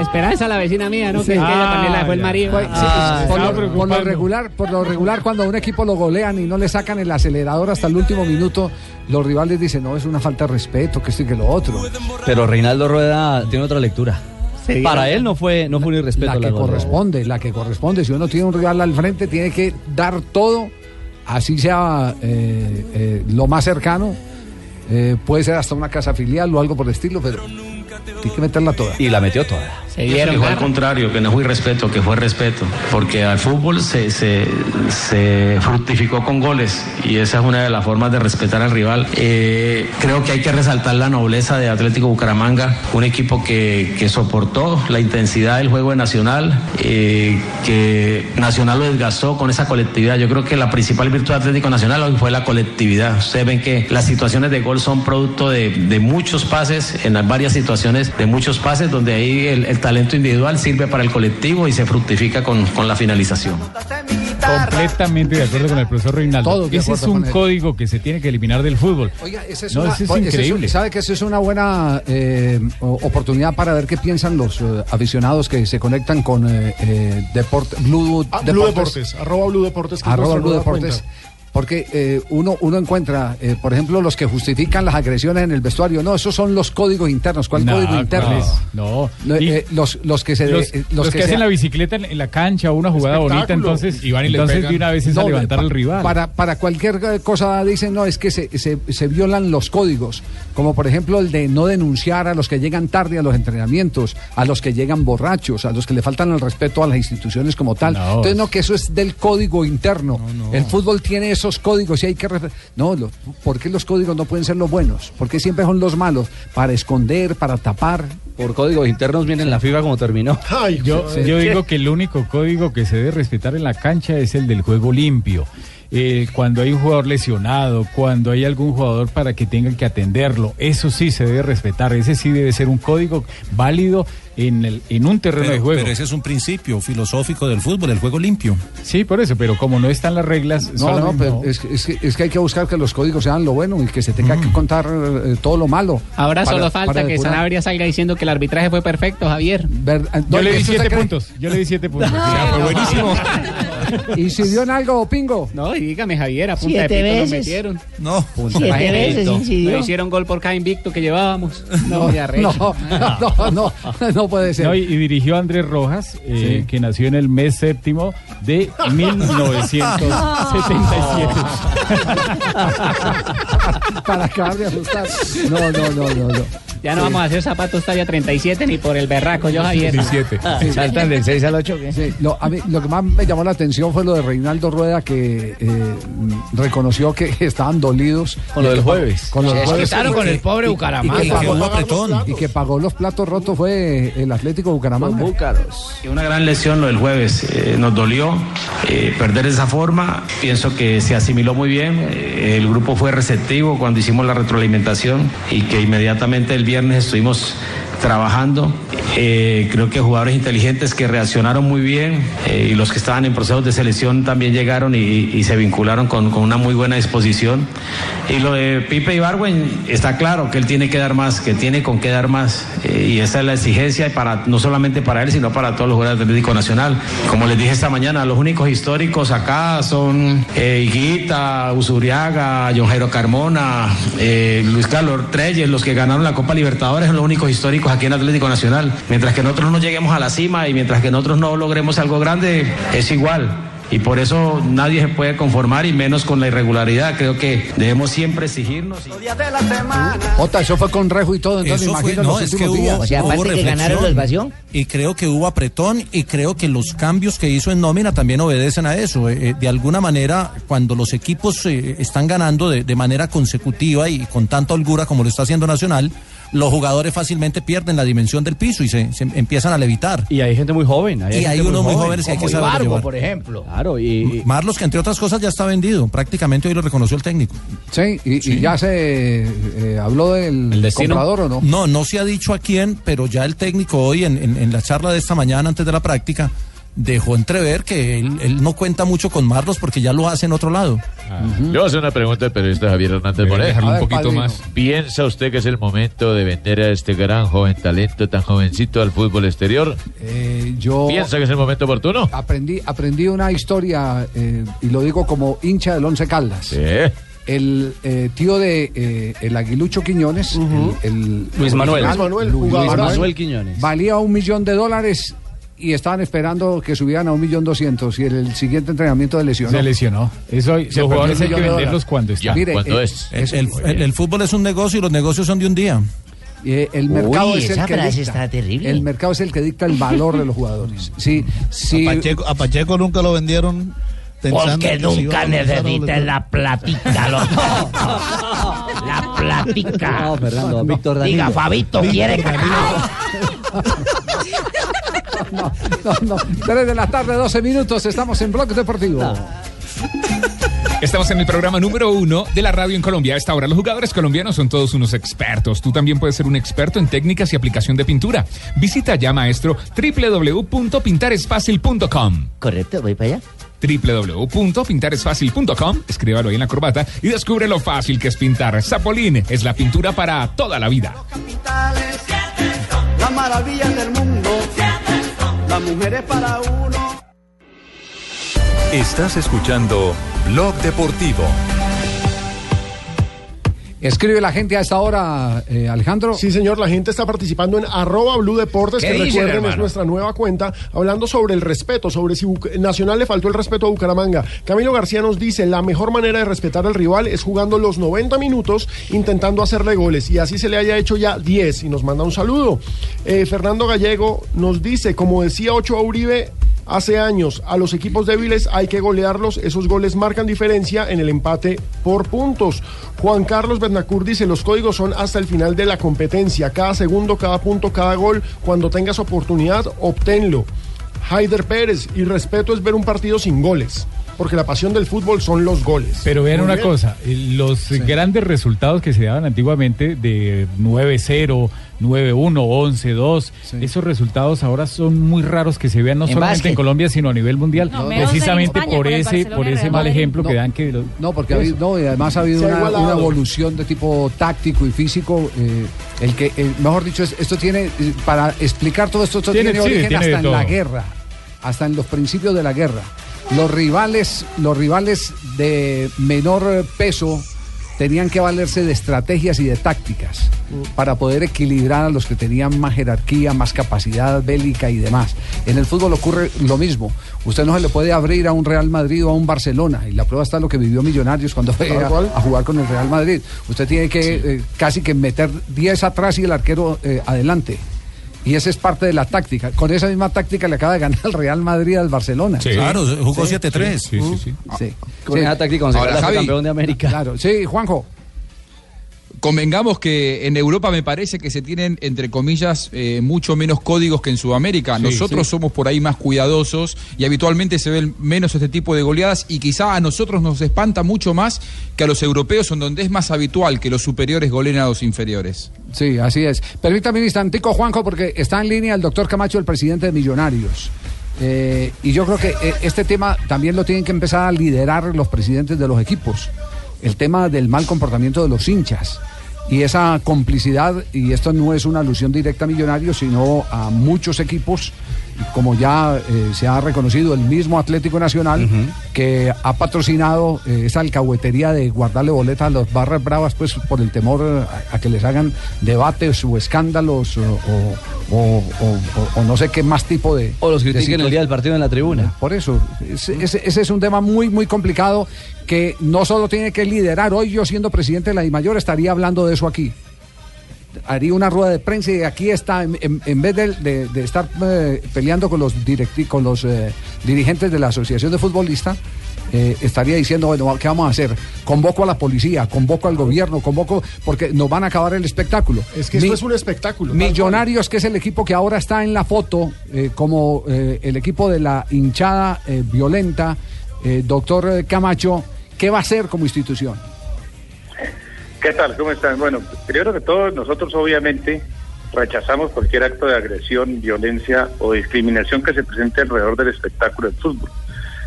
S20: Esperanza, la vecina mía, ¿no? Que, que ella
S16: Ah,
S20: también la dejó el
S16: ya.
S20: marido.
S5: Pues, sí,
S20: Ah,
S5: por, lo, por lo
S16: preocupando.
S5: regular, por lo regular, cuando a un equipo lo golean y no le sacan el acelerador hasta el último minuto, los rivales dicen, no, es una falta de respeto, que esto y que lo otro.
S6: Pero Reinaldo Rueda tiene otra lectura.
S20: Sí,
S6: Para él no fue, no fue un irrespeto.
S5: la que corresponde, la que corresponde. Si uno tiene un rival al frente, tiene que dar todo, así sea eh, eh, lo más cercano. eh, puede ser hasta una casa filial o algo por el estilo, pero Tiene que meterla toda.
S6: Y la metió toda.
S20: Se
S22: Pienso que fue al contrario, que no fue irrespeto, que fue respeto, porque al fútbol se, se, se fructificó con goles y esa es una de las formas de respetar al rival. Eh, creo que hay que resaltar la nobleza de Atlético Bucaramanga, un equipo que, que soportó la intensidad del juego de Nacional, eh, que Nacional lo desgastó con esa colectividad. Yo creo que la principal virtud de Atlético Nacional hoy fue la colectividad. Ustedes ven que las situaciones de gol son producto de, de muchos pases, en las varias situaciones de muchos pases, donde ahí el, el talento individual sirve para el colectivo y se fructifica con, con la finalización.
S16: Completamente de acuerdo con el profesor Reinaldo.
S5: Todos de
S16: Ese es un código que se tiene que eliminar del fútbol.
S5: Oiga, esa es
S16: no,
S5: una,
S16: ese es
S5: es-
S16: increíble.
S5: ¿Sabe que esa es una buena eh, oportunidad para ver qué piensan los eh, aficionados que se conectan con eh, eh, Deport, Blue,
S7: Ah, Blue Deportes, arroba Blue Deportes. que es
S5: Arroba Blue Deportes. Porque eh, uno, uno encuentra, eh, por ejemplo, los que justifican las agresiones en el vestuario. No, esos son los códigos internos. ¿Cuál
S16: No,
S5: código interno?
S16: No.
S5: No, eh, los, los que se.
S16: los,
S5: eh,
S16: los que, hacen la bicicleta en, en la cancha o una jugada bonita, entonces,
S5: Y van y le
S16: entonces
S5: pegan.
S16: de una vez es a levantar
S5: pa-
S16: al rival.
S5: Para, para cualquier eh, cosa dicen, no, es que se, se, se violan los códigos, como por ejemplo el de no denunciar a los que llegan tarde a los entrenamientos, a los que llegan borrachos, a los que le faltan el respeto a las instituciones como tal. Entonces, no, que eso es del código interno. El fútbol tiene esos códigos y hay que... No, lo- ¿por qué los códigos no pueden ser los buenos? ¿Por qué siempre son los malos? Para esconder, para tapar.
S6: Por códigos internos viene la FIFA como terminó.
S16: Yo, yo digo que el único código que se debe respetar en la cancha es el del juego limpio. Eh, cuando hay un jugador lesionado, cuando hay algún jugador para que tengan que atenderlo, eso sí se debe respetar. Ese sí debe ser un código válido en, el, en un terreno de juego.
S15: pero ese es un principio filosófico del fútbol, el juego limpio.
S16: Sí, por eso, pero como no están las reglas,
S5: No, no, pero es, que- es que, es que hay que buscar que los códigos sean lo bueno y que se tenga que contar eh, todo lo malo.
S20: Ahora
S5: Para-
S20: solo falta que
S5: depurar.
S20: Sanabria salga diciendo que el arbitraje fue perfecto, Javier.
S16: Yo le di
S5: ¿eso
S16: siete puntos. Yo le di siete puntos. Ya, fue
S20: no.
S16: buenísimo.
S5: ¿Y si dio en algo, Pingo?
S20: No, y dígame, Javier, a punta Siete de pito veces. metieron.
S15: No.
S20: Punta Siete de veces incidió. Nos hicieron gol por cada invicto que llevábamos. No,
S5: no, no, no, no puede ser.
S16: No, y, y dirigió a Andrés Rojas, eh,
S5: Sí.
S16: que nació en el mes séptimo de 1977.
S5: Para acabar de asustar. No, no, no, no, no.
S20: Ya no vamos a hacer zapatos talla 37 ni por el berraco, yo, Javier.
S5: Sí.
S20: ¿Saltan del 6 al 8
S5: Sí, lo, a mí, lo que más me llamó la atención fue lo de Reinaldo Rueda que eh, reconoció que estaban dolidos
S6: Con lo del jueves.
S5: Con lo
S6: Se
S5: del jueves.
S6: con
S5: que-
S6: el pobre Bucaramanga.
S5: Y que, pagó,
S6: apretón.
S5: y que pagó los platos rotos fue el Atlético Bucaramanga.
S22: Y Una gran lesión lo del jueves. eh, nos dolió eh, perder de esa forma. Pienso que se asimiló muy bien. eh, el grupo fue receptivo cuando hicimos la retroalimentación y que inmediatamente el viernes estuvimos trabajando. Eh, creo que jugadores inteligentes que reaccionaron muy bien eh, y los que estaban en procesos de selección también llegaron y, se vincularon con, con una muy buena disposición. Y lo de Pipe Ibargüen está claro que él tiene que dar más, que tiene con qué dar más eh, y esa es la exigencia para no solamente para él sino para todos los jugadores del Atlético Nacional. Como les dije esta mañana, los únicos históricos acá son Higuita, Usuriaga, John Jairo Carmona, Luis Carlos Treyes, los que ganaron la Copa Libertadores son los únicos históricos aquí en Atlético Nacional. Mientras que nosotros no lleguemos a la cima y mientras que nosotros no logremos algo grande, es igual. Y por eso nadie se puede conformar y menos con la irregularidad. Creo que debemos siempre exigirnos. y-
S5: Jota, eso fue con Rejo y todo, entonces
S15: Eso fue-
S5: imagino
S15: no,
S5: los
S15: es que hubo,
S5: días.
S15: hubo reflexión. Y creo que hubo apretón y creo que los cambios que hizo en nómina también obedecen a eso. Eh, eh, de alguna manera, cuando los equipos eh, están ganando de, de manera consecutiva y con tanta holgura como lo está haciendo Nacional, los jugadores fácilmente pierden la dimensión del piso y se, se empiezan a levitar.
S6: Y hay gente muy joven.
S15: Y
S6: gente
S15: hay unos muy jóvenes que hay que saber
S6: por ejemplo. Claro, y,
S15: Marlos, que entre otras cosas ya está vendido. Prácticamente hoy lo reconoció el técnico.
S5: Sí, y, y ya se eh, habló del comprador o no.
S15: No, no se ha dicho a quién, pero ya el técnico hoy en, en- en la charla de esta mañana antes de la práctica dejó entrever que él, él no cuenta mucho con Marlos porque ya lo hace en otro lado.
S23: Le voy a hacer una pregunta al periodista Javier Hernández Moreno.
S15: dejarlo un poquito padrino. más.
S23: ¿Piensa usted que es el momento de vender a este gran joven talento, tan jovencito al fútbol exterior?
S5: Eh, yo
S23: ¿Piensa que es el momento oportuno?
S5: aprendí, aprendí una historia, eh, y lo digo como hincha del Once Caldas. El eh, tío de eh, el Aguilucho Quiñones, el, el-
S6: Luis Manuel.
S5: original,
S6: Luis Manuel,
S5: Luis Manuel
S6: Quiñones.
S5: valía un millón de dólares y estaban esperando que subieran a un millón doscientos y el, el siguiente entrenamiento de lesionó.
S16: Se lesionó. Eso,
S5: Se
S16: los jugadores hay que venderlos cuando están.
S5: Mire, eh,
S15: El, el- el- el fútbol es un negocio y los negocios son de un día.
S5: Eh, el mercado
S8: Uy,
S5: es el que dicta.
S8: está terrible.
S5: El mercado es el que dicta el valor de los jugadores. Sí, sí.
S14: A, Pacheco, a Pacheco nunca lo vendieron
S8: Porque nunca
S14: los-
S8: la platica, los La platica.
S6: No, Fernando, Víctor Danilo.
S8: Diga, Fabito, ¿quiere cacao?
S5: No, no. 3 de la tarde, 12 minutos. Estamos en Blog Deportivo.
S9: Estamos en el programa número uno de la radio en Colombia. A esta hora, los jugadores colombianos son todos unos expertos. Tú también puedes ser un experto en técnicas y aplicación de pintura. Visita ya, maestro, www.pintaresfacil.com.
S8: Correcto, voy para allá.
S9: www.pintaresfacil.com. Escríbalo ahí en la corbata y descubre lo fácil que es pintar. Zapolín es la pintura para toda la vida.
S4: Las maravillas del mundo. Para uno.
S1: Estás escuchando Blog Deportivo.
S5: Escribe la gente a esta hora, eh, Alejandro.
S7: Sí, señor, la gente está participando en arroba Blue Deportes,
S5: ¿Qué
S7: que recuerden es nuestra nueva cuenta, hablando sobre el respeto, sobre si Buc- Nacional le faltó el respeto a Bucaramanga. Camilo García nos dice, la mejor manera de respetar al rival es jugando los 90 minutos, intentando hacerle goles, y así se le haya hecho ya 10, y nos manda un saludo. Eh, Fernando Gallego nos dice, como decía Ochoa Uribe, Hace años, a los equipos débiles hay que golearlos. Esos goles marcan diferencia en el empate por puntos. Juan Carlos Bernacur dice: Los códigos son hasta el final de la competencia. Cada segundo, cada punto, cada gol. Cuando tengas oportunidad, obténlo. Haider Pérez: Y respeto es ver un partido sin goles. Porque la pasión del fútbol son los goles.
S16: Pero vean
S7: Muy
S16: una
S7: bien.
S16: cosa, los grandes resultados que se daban antiguamente de 9-0, 9-1, 11-2, esos resultados ahora son muy raros que se vean no
S5: En
S16: solamente
S5: básquet.
S16: en Colombia, sino a nivel mundial,
S5: No,
S16: precisamente
S5: España
S16: por ese por ese mal ejemplo que
S5: No.
S16: dan que los-
S5: No, porque ha habido- no, y además ha habido
S7: ha
S5: una, evolución de tipo táctico y físico. eh, el que, eh, mejor dicho, es- esto tiene, para explicar todo esto, esto
S16: Tiene-
S5: tiene,
S16: sí,
S5: origen
S16: tiene
S5: hasta en la guerra, hasta en los principios de la guerra. Los rivales, los rivales de menor peso tenían que valerse de estrategias y de tácticas para poder equilibrar a los que tenían más jerarquía, más capacidad bélica y demás. En el fútbol ocurre lo mismo. Usted no se le puede abrir a un Real Madrid o a un Barcelona. Y la prueba está en lo que vivió Millonarios cuando fue a jugar con el Real Madrid. Usted tiene que eh, casi que meter 10 atrás y el arquero eh, adelante. Y esa es parte de la táctica. Con esa misma táctica le acaba de ganar el Real Madrid al Barcelona.
S15: Sí. Claro, jugó 7-3.
S5: Sí, sí, sí. Sí.
S6: Con
S5: Sí.
S6: esa táctica conseguirá
S5: Ahora,
S6: ser
S5: Javi.
S6: campeón de América.
S5: Claro, sí, Juanjo.
S24: Convengamos que en Europa me parece que se tienen, entre comillas, eh, mucho menos códigos que en Sudamérica.
S16: Sí,
S24: nosotros
S16: sí.
S24: somos por ahí más cuidadosos y habitualmente se ven menos este tipo de goleadas y quizá a nosotros nos espanta mucho más que a los europeos, en donde es más habitual que los superiores goleen a los inferiores.
S5: Sí, así es. Permítame un instantico, Juanjo, porque está en línea el doctor Camacho, el presidente de Millonarios. Eh, y yo creo que eh, este tema también lo tienen que empezar a liderar los presidentes de los equipos. El tema del mal comportamiento de los hinchas. Y esa complicidad, y esto no es una alusión directa a Millonarios, sino a muchos equipos, como ya eh, se ha reconocido el mismo Atlético Nacional, que ha patrocinado eh, esa alcahuetería de guardarle boletas a los barras bravas, pues por el temor a, a que les hagan debates o escándalos o, o- o- o- o no sé qué más tipo de...
S6: O los critiquen el día del partido en la tribuna.
S5: por eso, ese, es un tema muy, muy complicado que no solo tiene que liderar. Hoy yo siendo presidente de la DIMAYOR estaría hablando de eso aquí. Haría una rueda de prensa y aquí está, en, en- en vez de, de- de estar eh, peleando con los, directi- con los eh, dirigentes de la Asociación de Futbolistas, eh, estaría diciendo, bueno, ¿qué vamos a hacer? Convoco a la policía, convoco al gobierno, convoco, porque nos van a acabar el espectáculo.
S7: Es que
S5: Mi-
S7: esto es un espectáculo.
S5: Millonarios, que es el equipo que ahora está en la foto como el equipo de la hinchada violenta, doctor Camacho, ¿qué va a hacer como institución?
S25: ¿Qué tal? ¿Cómo están? Bueno, primero que todo, nosotros obviamente rechazamos cualquier acto de agresión, violencia o discriminación que se presente alrededor del espectáculo del fútbol.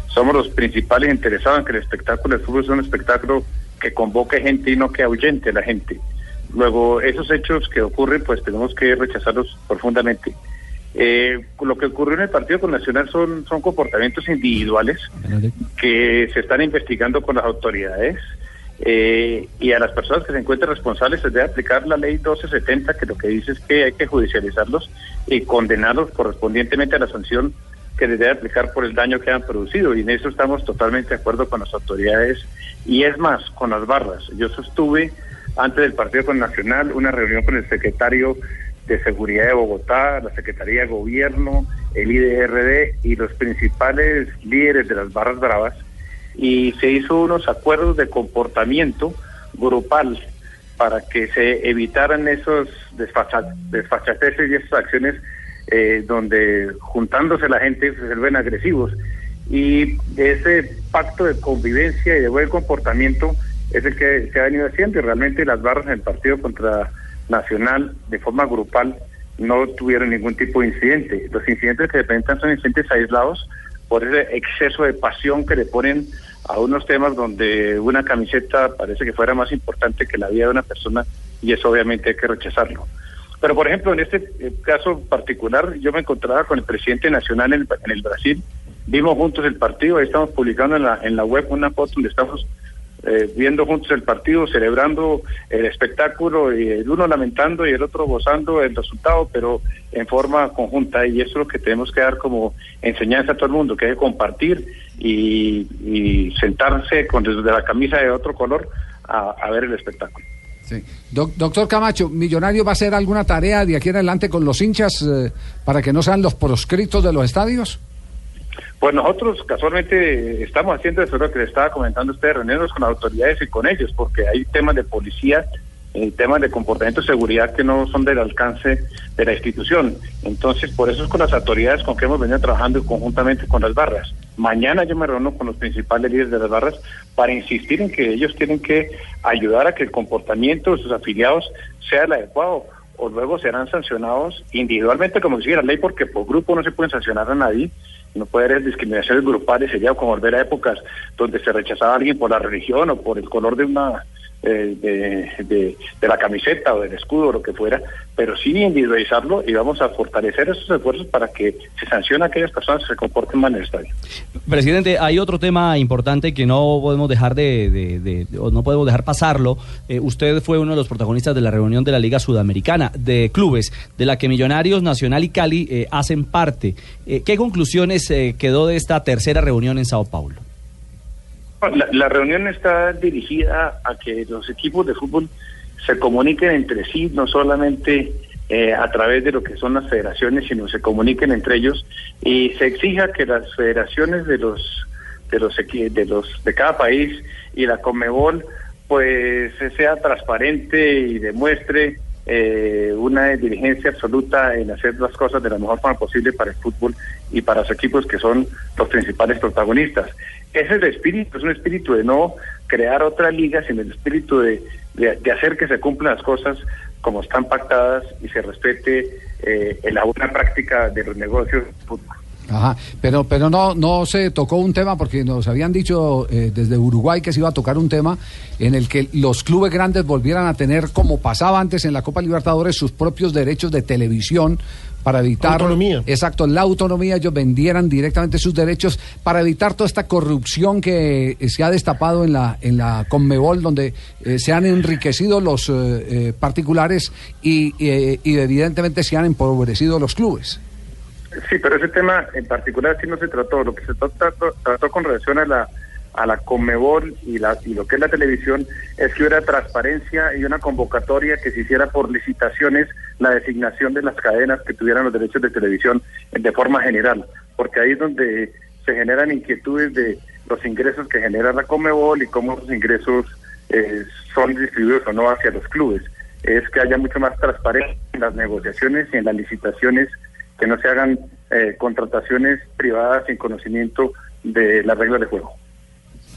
S25: Somos los principales interesados en que el espectáculo del fútbol sea un espectáculo que convoque gente y no que ahuyente a la gente. Luego, esos hechos que ocurren, pues tenemos que rechazarlos profundamente. Eh, lo que ocurrió en el partido con Nacional son, son comportamientos individuales que se están investigando con las autoridades eh, y a las personas que se encuentren responsables se debe aplicar la ley 1270 que lo que dice es que hay que judicializarlos y condenarlos correspondientemente a la sanción que les debe aplicar por el daño que han producido y en eso estamos totalmente de acuerdo con las autoridades y es más, con las barras. Yo sostuve antes del partido con Nacional, una reunión con el secretario de Seguridad de Bogotá, la Secretaría de Gobierno, el IDRD y los principales líderes de las barras bravas y se hizo unos acuerdos de comportamiento grupal para que se evitaran esos desfacha- desfachateces y esas acciones eh, donde juntándose la gente se vuelven agresivos. Y ese pacto de convivencia y de buen comportamiento es el que se ha venido haciendo y realmente las barras en el partido contra Nacional de forma grupal no tuvieron ningún tipo de incidente. Los incidentes que se presentan son incidentes aislados por ese exceso de pasión que le ponen a unos temas donde una camiseta parece que fuera más importante que la vida de una persona y eso obviamente hay que rechazarlo. Pero por ejemplo, en este eh, caso particular, yo me encontraba con el presidente nacional en en el Brasil, vimos juntos el partido, ahí estamos publicando en la, en la web una foto donde estamos eh, viendo juntos el partido, celebrando el espectáculo, y el uno lamentando y el otro gozando el resultado, pero en forma conjunta. Y eso es lo que tenemos que dar como enseñanza a todo el mundo, que hay que compartir y, y sentarse con desde la camisa de otro color a, a ver el espectáculo.
S5: Sí. Doc- doctor Camacho, ¿Millonario va a hacer alguna tarea de aquí en adelante con los hinchas eh, para que no sean los proscritos de los estadios?
S25: Pues nosotros casualmente estamos haciendo eso, lo que le estaba comentando usted, reunirnos con las autoridades y con ellos, porque hay temas de policía, eh, temas de comportamiento de seguridad que no son del alcance de la institución. Entonces, por eso es con las autoridades con que hemos venido trabajando conjuntamente con las barras. Mañana yo me reúno con los principales líderes de las barras para insistir en que ellos tienen que ayudar a que el comportamiento de sus afiliados sea el adecuado o luego serán sancionados individualmente como si la ley porque por grupo no se pueden sancionar a nadie. No puede haber discriminaciones grupales sería como volver a épocas donde se rechazaba a alguien por la religión o por el color de una eh, de, la camiseta o del escudo o lo que fuera, pero sí individualizarlo y vamos a fortalecer esos esfuerzos para que se sancione a aquellas personas que se comporten mal en el estadio.
S6: Presidente, hay otro tema importante que no podemos dejar de, no podemos dejar pasarlo. Eh, usted fue uno de los protagonistas de la reunión de la Liga Sudamericana de clubes, de la que Millonarios, Nacional y Cali eh, hacen parte. ¿Qué conclusiones quedó de esta tercera reunión en Sao Paulo?
S25: La, reunión está dirigida a que los equipos de fútbol se comuniquen entre sí, no solamente eh, a través de lo que son las federaciones, sino se comuniquen entre ellos y se exija que las federaciones de los de los de los de cada país y la Conmebol pues sea transparente y demuestre eh, una diligencia absoluta en hacer las cosas de la mejor forma posible para el fútbol y para los equipos que son los principales protagonistas. Ese es el espíritu, es un espíritu de no crear otra liga, sino el espíritu de, de- hacer que se cumplan las cosas como están pactadas y se respete eh, la buena práctica de los negocios.
S5: Ajá, pero, pero no, no se tocó un tema porque nos habían dicho eh, desde Uruguay que se iba a tocar un tema en el que los clubes grandes volvieran a tener, como pasaba antes en la Copa Libertadores, sus propios derechos de televisión para evitar
S7: Autonomía.
S5: exacto la autonomía ellos vendieran directamente sus derechos para evitar toda esta corrupción que eh, se ha destapado en la en la Conmebol donde eh, se han enriquecido los eh, eh, particulares y, eh, y evidentemente se han empobrecido los clubes
S25: Sí, pero ese tema en particular sí no se trató. Lo que se trató, trató- trató con relación a la a la Conmebol y, la, y lo que es la televisión es que hubiera transparencia y una convocatoria que se hiciera por licitaciones la designación de las cadenas que tuvieran los derechos de televisión de forma general, porque ahí es donde se generan inquietudes de los ingresos que genera la Conmebol y cómo los ingresos eh, son distribuidos o no hacia los clubes. Es que haya mucho más transparencia en las negociaciones y en las licitaciones que no se hagan eh, contrataciones privadas sin conocimiento de las reglas de juego.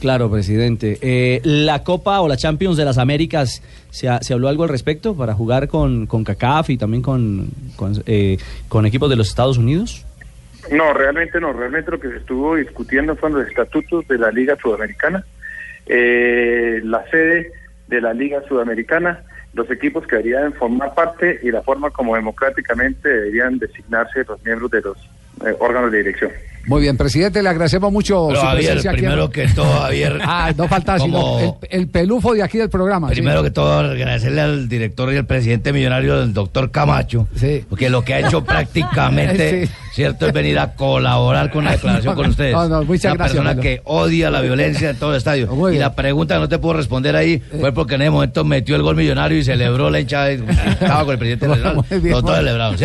S6: Claro, presidente. Eh, la Copa o la Champions de las Américas, ¿se, ha- se habló algo al respecto para jugar con, con CACAF y también con, con, eh, con equipos de los Estados Unidos?
S25: No, realmente no. Realmente lo que se estuvo discutiendo fueron los estatutos de la Liga Sudamericana, eh, la sede de la Liga Sudamericana, los equipos que deberían formar parte y la forma como democráticamente deberían designarse los miembros de los eh, órganos de dirección.
S5: Muy bien, presidente, le agradecemos mucho
S19: Pero
S5: su
S19: primero que todo, Javier.
S5: Ah, no falta
S19: como...
S5: sino el, el, pelufo de aquí del programa.
S19: Primero que todo, agradecerle al director y al presidente millonario del doctor Camacho, sí. porque lo que ha hecho prácticamente, ¿cierto?, es venir a colaborar con la declaración con ustedes.
S5: No, no, muchas
S19: Una persona que odia la violencia en todo el estadio. Y la pregunta que no te puedo responder ahí eh. fue porque en ese momento metió el gol millonario y celebró la hinchada. Y estaba con el presidente Nacional. Todo celebrado.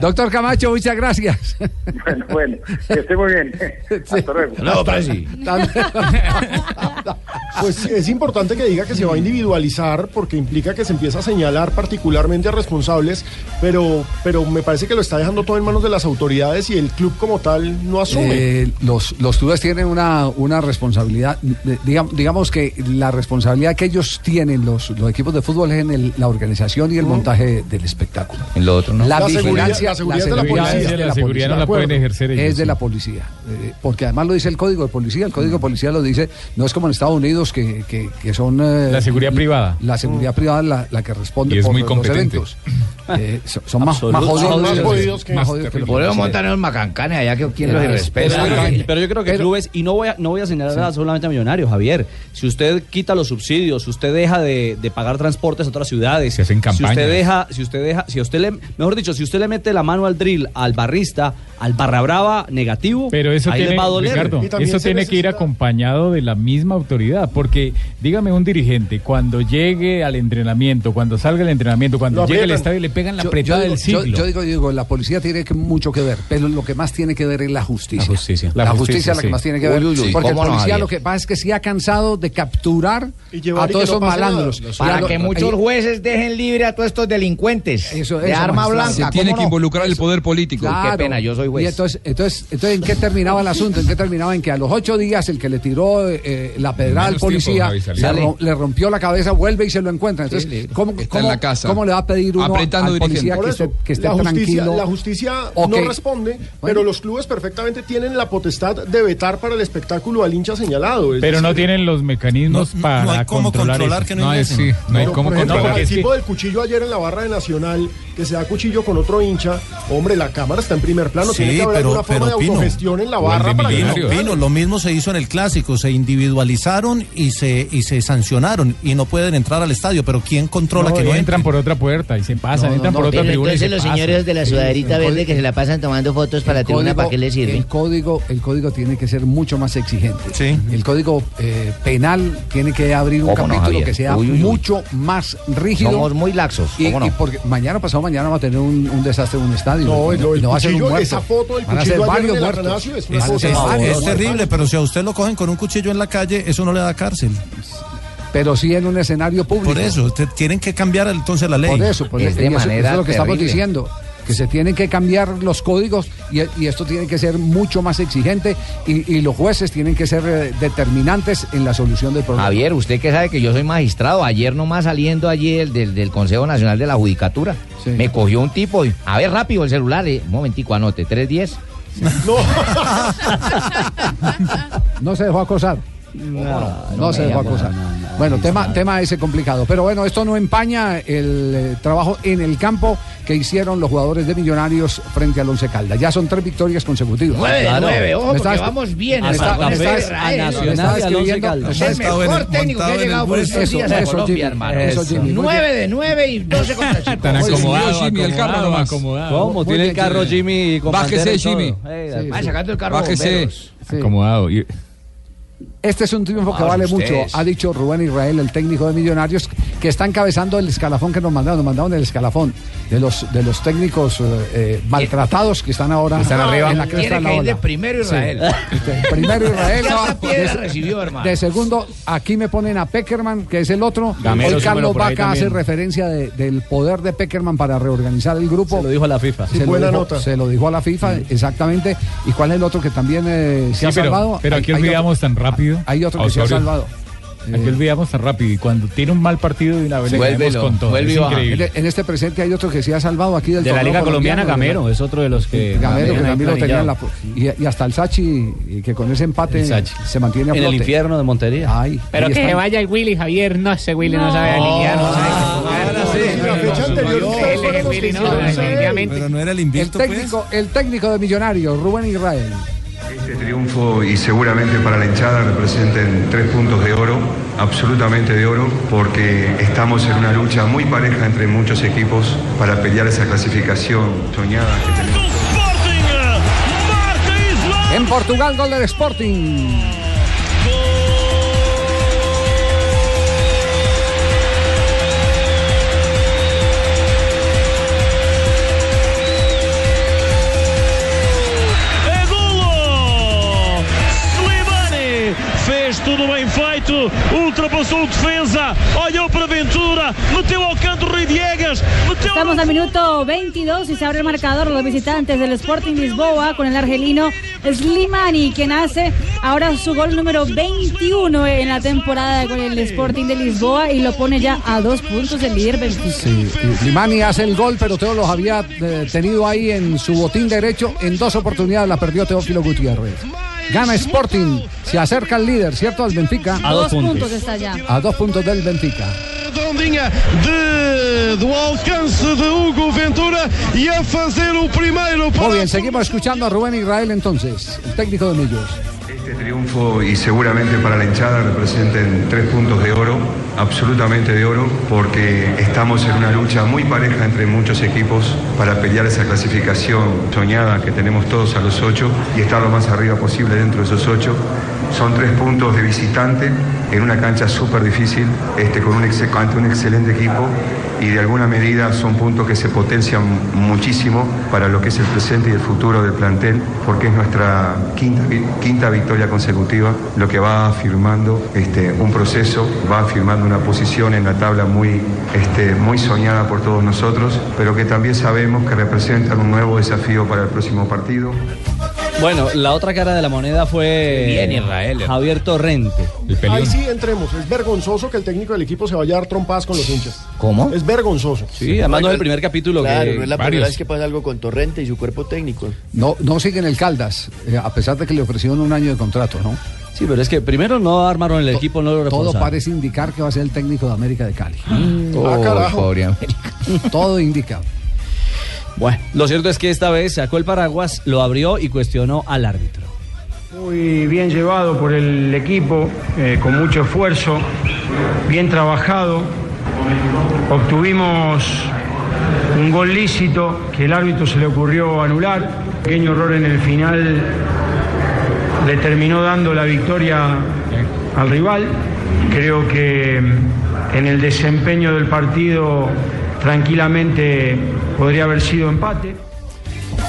S5: Doctor Camacho, muchas gracias.
S25: Bueno, bueno. Que esté muy bien. Sí. Hasta luego.
S7: Pues es importante que diga que se va a individualizar porque implica que se empieza a señalar particularmente a responsables, pero, pero me parece que lo está dejando todo en manos de las autoridades y el club como tal no asume.
S5: Eh, los, los clubes tienen una, una responsabilidad, digamos, digamos que la responsabilidad que ellos tienen, los, los equipos de fútbol, es en el, la organización y el montaje del espectáculo.
S8: En lo otro, ¿no?
S5: La,
S7: la seguridad, la seguridad, de la policía.
S16: La, seguridad no la pueden ejercer
S5: es de la policía. Eh, porque además lo dice el código de policía. El código de policía lo dice, no es como en Estados Unidos que, que, son. Eh,
S16: la seguridad privada.
S5: La seguridad privada la, la, que responde
S9: y es
S5: por
S9: muy
S5: los
S9: competente.
S5: eventos. Eh, son más, jodidos,
S7: más
S5: que, más este
S19: montar en Macancane allá que quien los.
S5: Pero
S6: yo creo que clubes, y no voy a, no voy a señalar sí. solamente a millonarios, Javier. Si usted quita los subsidios, si usted deja de, de pagar transportes a otras ciudades,
S9: se hacen campañas.
S6: si usted deja, si usted deja, si usted le, mejor dicho, si usted le mete la mano al drill, al barrista, al barra bravo, negativo,
S16: pero eso
S6: ahí
S16: tiene,
S7: les
S16: eso tiene que ir acompañado de la misma autoridad, porque dígame un dirigente, cuando llegue al entrenamiento, cuando salga el entrenamiento, cuando llegue al estadio, le pegan la
S5: yo,
S16: apretada del siglo.
S5: Yo, yo, digo, digo, la policía tiene que mucho que ver, pero lo que más tiene que ver es la justicia.
S6: La justicia.
S5: Es la que más tiene que ver. Porque el policía lo que pasa es que sí ha cansado de capturar
S7: y
S5: a todos esos malandros.
S8: Para que muchos jueces dejen libre a todos estos delincuentes de arma blanca.
S24: Se tiene que involucrar el poder político.
S8: Qué pena, yo soy juez.
S5: Y entonces, entonces, entonces, ¿en qué terminaba el asunto? ¿En qué terminaba? En que a los ocho días el que le tiró eh, eh, la pedrada al policía rom, le rompió la cabeza, vuelve y se lo encuentra. Entonces, ¿cómo, cómo,
S24: en
S5: ¿cómo, le va a pedir uno
S24: Apretando
S5: policía que, esté, que, esté,
S7: la justicia,
S5: tranquilo?
S7: La justicia no responde, pero los clubes perfectamente tienen la potestad de vetar para el espectáculo al hincha señalado.
S16: Pero no tienen los mecanismos
S15: no,
S16: para
S15: no cómo
S16: controlar,
S15: controlar que no,
S9: no
S15: hay,
S9: sí, no hay cómo controlar.
S7: El tipo del cuchillo ayer en la barra de Nacional, que se da cuchillo con otro hincha, hombre, la cámara está en primer plano,
S15: sí,
S7: tiene que haber
S15: pero,
S7: forma
S15: Pero
S7: de autogestión Pino, en la barra para
S15: Pino, lo mismo se hizo en el clásico, se individualizaron y se y se sancionaron y no pueden entrar al estadio, pero quién controla que no
S16: entran,
S15: entran
S16: por otra puerta y se pasan, entran por otra tribuna. Entonces
S19: los señores de la
S5: sudadita
S19: verde
S5: código,
S19: que se la pasan tomando fotos para la tribuna, ¿para qué les sirve?
S5: El código, el código tiene que ser mucho más exigente.
S15: Sí.
S5: El código eh, penal tiene que abrir un capítulo que sea mucho más rígido.
S8: Somos muy laxos.
S5: Y, y porque mañana pasado mañana va a tener un, desastre en un estadio.
S7: No, no,
S5: no va a ser.
S7: Esa foto del cuchillo ser
S5: varios muertos.
S7: Es,
S15: es, es, terrible, pero si a usted lo cogen con un cuchillo en la calle, eso no le da cárcel
S5: pero sí en un escenario público.
S15: Por eso, te, tienen que cambiar entonces la ley.
S5: Por eso, por
S8: es manera
S5: eso es lo que estamos diciendo, que se tienen que cambiar los códigos y, esto tiene que ser mucho más exigente y, los jueces tienen que ser eh, determinantes en la solución del problema.
S8: Javier, usted que sabe que yo soy magistrado, ayer nomás saliendo allí del, Consejo Nacional de la Judicatura, me cogió un tipo, a ver rápido el celular, eh, un momentico, anote, 310.
S5: No. no se dejó acosar. No, no se dejó acosar. Bueno, tema, tema ese complicado. Pero bueno, esto no empaña el eh, trabajo en el campo que hicieron los jugadores de Millonarios frente al Once Caldas. Ya son tres victorias consecutivas.
S19: Nueve, claro. nueve. Ojo, porque vamos bien. Hasta
S5: a Nacional y Once Caldas.
S19: Es el mejor técnico que ha llegado por estos días a Colombia, hermano. Nueve de nueve y doce contra Chico.
S9: Tan acomodado,
S24: Jimmy, el carro nomás.
S6: ¿Cómo? Tiene el carro
S5: Jimmy.
S24: Bájese, Jimmy.
S19: Eh,
S24: Bájese.
S9: Acomodado.
S5: Este es un triunfo que
S8: ah,
S5: vale mucho, ha dicho Rubén Israel, el técnico de Millonarios, que está encabezando el escalafón que nos mandaron, nos mandaron el escalafón de los de los técnicos eh, eh, maltratados que están ahora
S19: están arriba,
S5: en la cresta de la ola.
S19: Primero Israel.
S5: Sí. Primero Israel. no, de, pues,
S19: recibió, hermano.
S5: de segundo, aquí me ponen a Peckerman, que es el otro. Hoy Carlos Vaca hace referencia del poder de Peckerman para reorganizar el grupo.
S6: Se lo dijo a la FIFA.
S5: Se, lo dijo, se lo dijo a la FIFA, exactamente. ¿Y cuál es el otro que también eh, se ha
S16: pero,
S5: salvado?
S16: Pero aquí olvidamos tan rápido.
S5: Hay otro que se ha salvado.
S16: Aquí olvidamos tan rápido y cuando tiene un mal partido de una vez con todo. Increíble.
S5: En este presente hay otro que se ha salvado aquí del
S20: De la Liga Colombiana, Gamero, es otro de los que.
S5: Gamero, que también lo tenía en la. Y, hasta el Sachi, que con ese empate se mantiene a.
S6: En el infierno de Montería.
S20: Pero que se vaya el Willy, Javier. No, ese Willy no, sabe alinear, no
S7: ah,
S20: no
S15: era el pues.
S5: el técnico de Millonarios, Rubén Israel.
S26: Este triunfo y seguramente para la hinchada representen tres puntos de oro, absolutamente de oro, porque estamos en una lucha muy pareja entre muchos equipos para pelear esa clasificación soñada que.
S5: En Portugal, gol del Sporting.
S27: Fez tudo bem feito, ultrapassou o defesa, olhou para a Ventura, meteu ao canto Rui Diegas, meteu
S17: Estamos al minuto 22 y se abre el marcador los visitantes del Sporting Lisboa con el argelino Slimani, quien hace ahora su gol número 21 en la temporada con el Sporting de Lisboa y lo pone ya a dos puntos del líder Benfica.
S5: Sí, y Limani hace el gol, pero Teo los había eh, tenido ahí en su botín derecho. En dos oportunidades la perdió Teófilo Gutiérrez. Gana Sporting, se acerca al líder, ¿cierto? Al Benfica.
S17: A dos puntos está ya.
S5: A dos puntos del Benfica.
S27: redondinha de, do alcance de Hugo Ventura e a fazer o primeiro
S5: Muy bien, seguimos escuchando a Rubén Israel entonces, el técnico de Millos.
S26: Este triunfo y seguramente para la hinchada representen tres puntos de oro, absolutamente de oro, porque estamos en una lucha muy pareja entre muchos equipos para pelear esa clasificación soñada que tenemos todos a los ocho y estar lo más arriba posible dentro de esos ocho. Son tres puntos de visitante en una cancha súper difícil, este, con un, ante un excelente equipo y de alguna medida son puntos que se potencian muchísimo para lo que es el presente y el futuro del plantel, porque es nuestra quinta, quinta victoria consecutiva, lo que va afirmando este, un proceso, va afirmando una posición en la tabla muy, este, muy soñada por todos nosotros, pero que también sabemos que representan un nuevo desafío para el próximo partido.
S6: Bueno, la otra cara de la moneda fue
S19: Bien, Israel.
S6: Javier Torrente.
S7: Ahí sí entremos. Es vergonzoso que el técnico del equipo se vaya a dar trompadas con los hinchas.
S8: ¿Cómo?
S7: Es vergonzoso.
S6: Sí, además no es el primer capítulo
S28: Claro,
S6: que
S28: no es la
S6: varios.
S28: primera vez que pasa algo con Torrente y su cuerpo técnico.
S5: No, no siguen el Caldas, eh, a pesar de que le ofrecieron un año de contrato, ¿no?
S6: Sí, pero es que primero no armaron el equipo, no lo
S5: Todo
S6: reforzaron.
S5: parece indicar que va a ser el técnico de América de Cali.
S6: Oh, carajo.
S8: pobre América.
S5: Todo indica.
S6: Bueno, lo cierto es que esta vez sacó el paraguas, lo abrió y cuestionó al árbitro.
S29: Muy bien llevado por el equipo, eh, con mucho esfuerzo, bien trabajado. Obtuvimos un gol lícito que el árbitro se le ocurrió anular. Pequeño error en el final le terminó dando la victoria al rival. Creo que mm, en el desempeño del partido tranquilamente podría haber sido empate.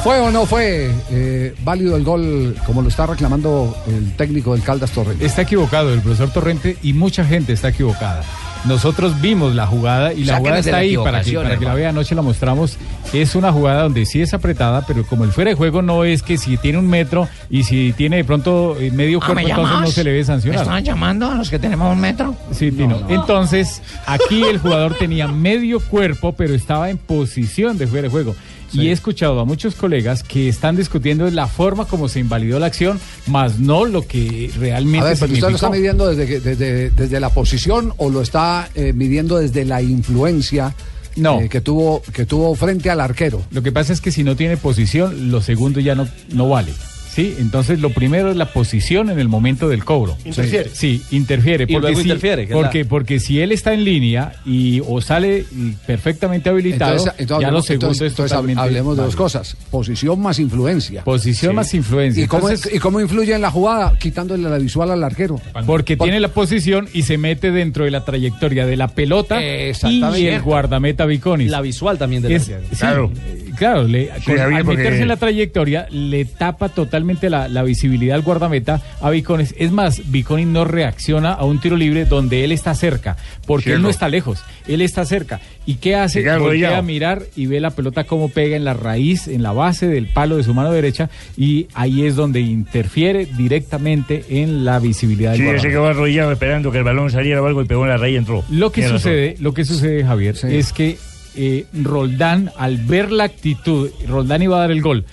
S5: ¿Fue o no fue eh, válido el gol como lo está reclamando el técnico del Caldas Torres?
S16: Está equivocado el profesor Torrente y mucha gente está equivocada. Nosotros vimos la jugada y la
S8: Sáquenos
S16: jugada está ahí para que, para que la vea. Anoche la mostramos. Es una jugada donde sí es apretada, pero como el fuera de juego no es que si tiene un metro y si tiene de pronto eh, medio
S8: Ah,
S16: cuerpo,
S8: ¿me
S16: entonces no se le debe
S8: ¿Me
S16: sancionar.
S8: estaban llamando a los que tenemos un metro?
S16: Sí, Tino. Entonces, aquí el jugador tenía medio cuerpo, pero estaba en posición de fuera de juego. Y he escuchado a muchos colegas que están discutiendo la forma como se invalidó la acción, más no lo que realmente
S5: A ver, pero usted lo está midiendo desde, que- desde, desde la posición o lo está eh, midiendo desde la influencia
S16: No.
S5: eh, que, tuvo, que tuvo frente al arquero.
S16: Lo que pasa es que si no tiene posición, lo segundo ya no, no vale. ¿Sí? Entonces lo primero es la posición en el momento del cobro.
S7: Interfiere.
S16: Sí, interfiere.
S6: Y
S16: porque
S6: luego
S16: si,
S6: interfiere,
S16: Porque,
S6: la-
S16: porque si él está en línea y o sale y perfectamente habilitado,
S5: Entonces, entonces
S16: ya lo
S5: hablemos,
S16: segundo
S5: entonces-
S16: es
S5: entonces
S16: totalmente
S5: hablemos de dos cosas. Posición más influencia.
S16: Posición
S5: Sí.
S16: más influencia.
S5: ¿Y cómo, ¿Y cómo influye en la jugada? Quitándole la visual al arquero.
S16: Porque tiene la posición y se mete dentro de la trayectoria de la pelota y el guardameta Viconis.
S6: La visual también del arquero.
S16: sí,
S6: Claro.
S16: claro, le-
S6: Sí,
S16: con-
S6: Javier,
S16: al
S6: porque-
S16: meterse en la trayectoria le tapa totalmente la, la visibilidad al guardameta a Viconis. Es más, Viconis no reacciona a un tiro libre donde él está cerca, porque él no está lejos, él está cerca. ¿Y qué hace? Voltea a mirar y ve la pelota cómo pega en la raíz, en la base del palo de su mano derecha y ahí es donde interfiere directamente en la visibilidad del
S23: Sí,
S16: guardameta.
S23: se quedó arrodillado esperando que el balón saliera o algo y pegó en la raíz y entró.
S16: Lo que
S23: Tiene razón.
S16: sucede, lo que sucede, Javier, es que eh, Roldán, al ver la actitud, Roldán iba a dar el gol.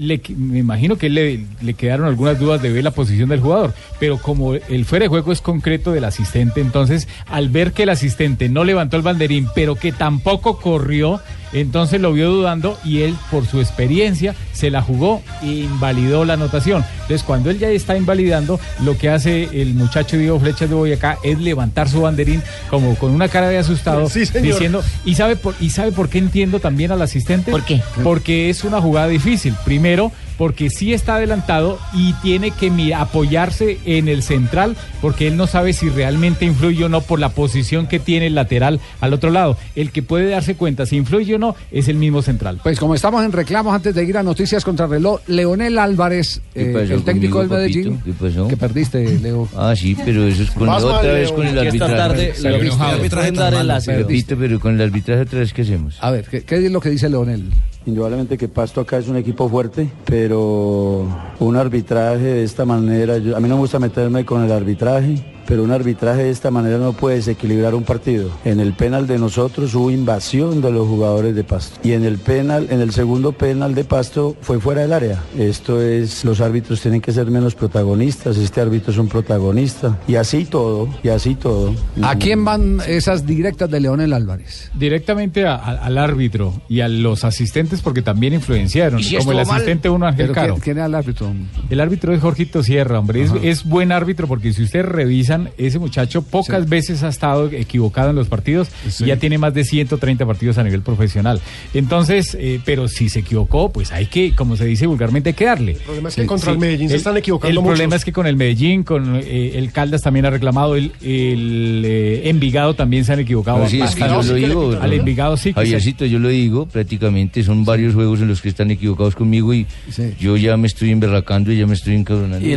S16: Le, me imagino que le, le quedaron algunas dudas de ver la posición del jugador, pero como el fuera de juego es concreto del asistente, entonces al ver que el asistente no levantó el banderín, pero que tampoco corrió, entonces lo vio dudando y él, por su experiencia, se la jugó e invalidó la anotación. Entonces, cuando él ya está invalidando, lo que hace el muchacho Diego Flechas de Boyacá es levantar su banderín como con una cara de asustado,
S7: Sí, señor.
S16: diciendo, ¿y sabe, por, ¿y sabe por qué entiendo también al asistente? ¿Por qué? Porque es una jugada difícil. Primero, porque sí está adelantado y tiene que apoyarse en el central porque él no sabe si realmente influye o no por la posición que tiene el lateral al otro lado. El que puede darse cuenta si influye o no es el mismo central.
S5: Pues como estamos en reclamos antes de ir a noticias contra reloj, Leonel Álvarez,
S23: ¿Qué
S5: eh,
S23: pasó
S5: el técnico
S23: conmigo,
S5: del Medellín,
S23: papito? ¿Qué pasó?
S5: que perdiste, Leo.
S23: Ah, sí, pero eso es con
S5: mal,
S23: otra vez con el arbitraje.
S5: tarde Salió lo viste, el arbitraje
S23: pero con el arbitraje otra vez, ¿qué hacemos?
S5: A ver, ¿qué, qué es lo que dice Leonel?
S30: Indudablemente que Pasto acá es un equipo fuerte, pero un arbitraje de esta manera, yo- a mí no me gusta meterme con el arbitraje, pero un arbitraje de esta manera no puede desequilibrar un partido. En el penal de nosotros hubo invasión de los jugadores de Pasto y en el penal, en el segundo penal de Pasto fue fuera del área. Esto es, los árbitros tienen que ser menos protagonistas, este árbitro es un protagonista y así todo, y así todo.
S5: ¿A quién van esas directas de Leonel Álvarez?
S16: Directamente a- a- al árbitro y a los asistentes porque también influenciaron,
S5: ¿Y si
S16: como el
S5: mal?
S16: asistente uno Ángel
S5: ¿Pero
S16: Caro.
S5: quién, quién era el árbitro?
S16: El árbitro es Jorgito Sierra, hombre. Es, buen árbitro porque si ustedes revisan, ese muchacho pocas veces ha estado equivocado en los partidos
S5: Sí.
S16: y ya tiene más de 130 partidos a nivel profesional. Entonces, eh, pero si se equivocó, pues hay que, como se dice vulgarmente, hay que darle. El
S7: problema es que contra el Medellín se están equivocando
S16: El problema es que con el Medellín, con eh, el Caldas también ha reclamado, el, el eh, Envigado también se han equivocado.
S23: Sí, es que yo lo digo.
S16: Al Envigado sí. que se-
S23: Javiercito, yo lo digo, prácticamente son varios juegos en los que están equivocados conmigo y yo ya me estoy emberracando y ya me estoy encabronando.
S16: Eh,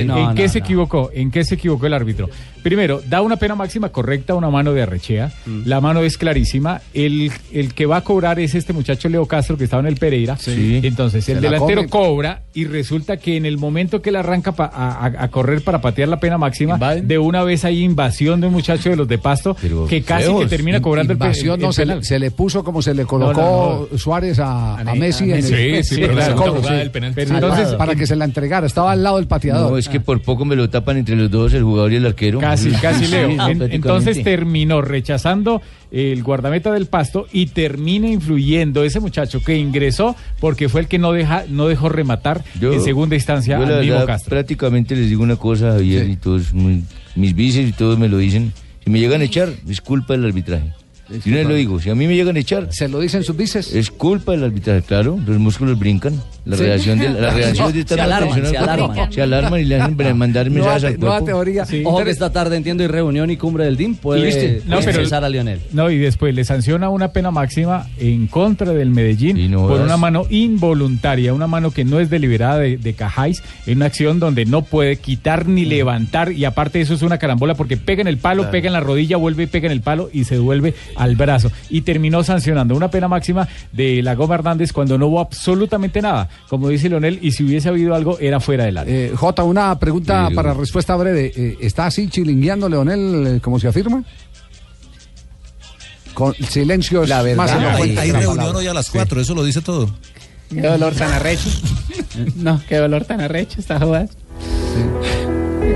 S16: ¿En,
S23: No,
S16: en
S23: no,
S16: qué se
S23: no.
S16: equivocó? ¿En qué se equivocó el árbitro? Primero, da una pena máxima correcta a una mano de Arrechea.
S23: Mm.
S16: La mano es clarísima. El, el que va a cobrar es este muchacho Leo Castro que estaba en el Pereira.
S23: Sí.
S16: Entonces,
S23: Se
S16: el
S23: la
S16: delantero
S23: come.
S16: cobra y resulta que en el momento que él arranca pa- a, correr para patear la pena máxima, de una vez hay invasión de un muchacho de los de Pasto que casi que termina
S5: In-
S16: cobrando el, pe-
S5: invasión,
S16: el
S5: no, se le, se le puso como se le colocó Suárez a, a Messi en el,
S16: Sí, sí, pero
S5: el
S16: jugada
S5: sí.
S16: penal.
S5: Pero entonces,
S16: claro.
S5: para que se la entregara, estaba al lado del pateador.
S23: No, es que por poco me lo tapan entre los dos, el jugador y el arquero.
S16: Casi, casi Leo.
S23: Sí,
S16: En-
S23: prácticamente.
S16: entonces terminó rechazando el guardameta del pasto y termina influyendo ese muchacho que ingresó porque fue el que no deja, no dejó rematar
S23: Yo-
S16: en segunda instancia
S23: yo la
S16: al mismo
S23: verdad,
S16: Castro.
S23: prácticamente les digo una cosa, Javier, y todos muy- mis vices y todos me lo dicen. Si me llegan a echar, es culpa del arbitraje. Si no lo digo, si a mí me llegan a echar.
S5: ¿Se lo dicen sus vices?
S23: Es culpa del arbitraje, claro. Los músculos brincan. La
S5: Sí.
S23: reacción de la reacción de
S6: Se
S23: estar
S6: alarman, se alarman.
S23: Se alarman y le hacen mandar mensajes al cuerpo.
S6: Ojo que esta tarde entiendo y reunión y cumbre del DIM puede.
S16: No, pero-
S6: cesar a Lionel.
S16: No, y después le sanciona una pena máxima en contra del Medellín por una mano involuntaria, una mano que no es deliberada de, de Cajáis, en una acción donde no puede quitar ni levantar, y aparte eso es una carambola porque pega en el palo,
S23: Claro.
S16: pega en la rodilla, vuelve y pega en el palo y se devuelve al brazo. Y terminó sancionando una pena máxima de la Goma Hernández cuando no hubo absolutamente nada. Como dice Leonel, y si hubiese habido algo, era fuera del área.
S5: Eh, Jota, una pregunta
S16: Sí,
S5: para respuesta breve. Eh, ¿Está así chilingueando Leonel, eh, como se afirma? Con silencio es
S15: La verdad,
S5: más
S15: hay,
S5: elocuente
S15: hay reunión
S5: palabra.
S15: hoy a las 4, eso lo dice todo.
S20: Qué dolor tan arrecho. No, qué dolor tan arrecho esta jugada.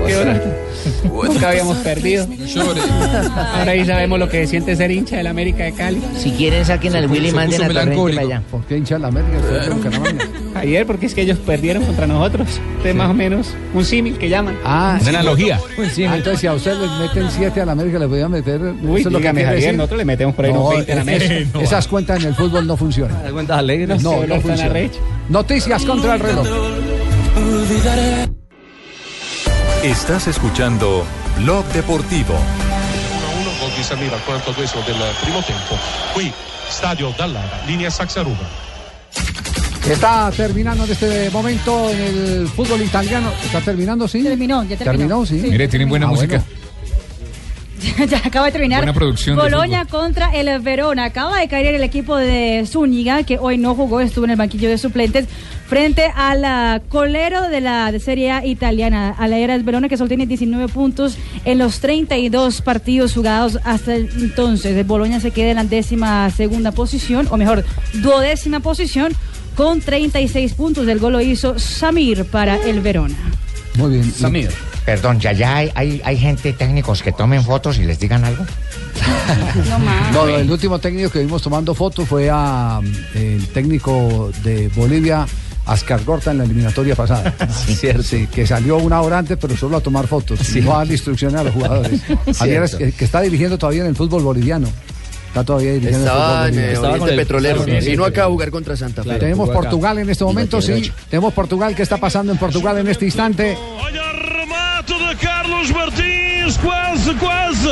S20: Qué. Nunca habíamos perdido. Ahora ahí sabemos lo que siente ser hincha del América de Cali.
S8: Si quieren, saquen al Willy y manden a Torrente para allá.
S5: ¿Por qué hincha de la América? Es.
S20: Ayer, porque es que ellos perdieron contra nosotros. Este es más o menos un símil que llaman.
S5: Ah, sí.
S20: analogía.
S5: Ah, entonces, si a usted le meten 7 a la América, le voy a meter.
S20: Uy,
S5: eso es lo que
S20: Javier,
S5: decir.
S20: nosotros le metemos por ahí unos 20 a la
S5: es-
S20: América.
S5: Esas cuentas en el fútbol no funcionan.
S6: Las cuentas alegres.
S5: No, no funcionan. Noticias contra el reloj.
S1: Estás escuchando Blog Deportivo.
S31: 1-1, gol di Samir al 42 del primo tempo. Qui, stadio Dallara, linea Saxaruga.
S5: Está terminando en este momento en el fútbol italiano. ¿Está terminando, sí?
S17: Terminó, ya terminó.
S5: Terminó, sí.
S17: Sí.
S9: Mire, tienen buena
S5: Ah,
S9: música.
S17: ya acaba de terminar.
S9: Buena producción
S17: Boloña contra el Verona. Acaba de caer el equipo de Zúñiga, que hoy no jugó, estuvo en el banquillo de suplentes, frente al ah, colero de la de Serie A italiana, a la Eras Verona, que solo tiene 19 puntos en los 32 partidos jugados hasta entonces. El Boloña se queda en la décima segunda posición, o mejor, duodécima posición, con 36 puntos. El gol lo hizo Samir para el Verona.
S5: Muy bien.
S8: Samir. Perdón, ya, ya hay, hay, hay gente técnicos que tomen fotos y les digan algo.
S5: No, el último técnico que vimos tomando fotos fue a el técnico de Bolivia, Ascar Gorta, en la eliminatoria pasada.
S6: Cierto.
S5: Sí, que salió una hora antes, pero solo a tomar fotos, y no a darle instrucciones a los jugadores. Javier, que, que está dirigiendo todavía en el fútbol boliviano. Está todavía dirigiendo el fútbol
S28: en Petrolero. Vino
S5: sí.
S28: acá a jugar contra Santa Fe.
S5: Tenemos Portugal en este momento, sí. Tenemos Portugal. ¿Qué está pasando en Portugal en este instante?
S27: Remate de Carlos Martins, quase, quase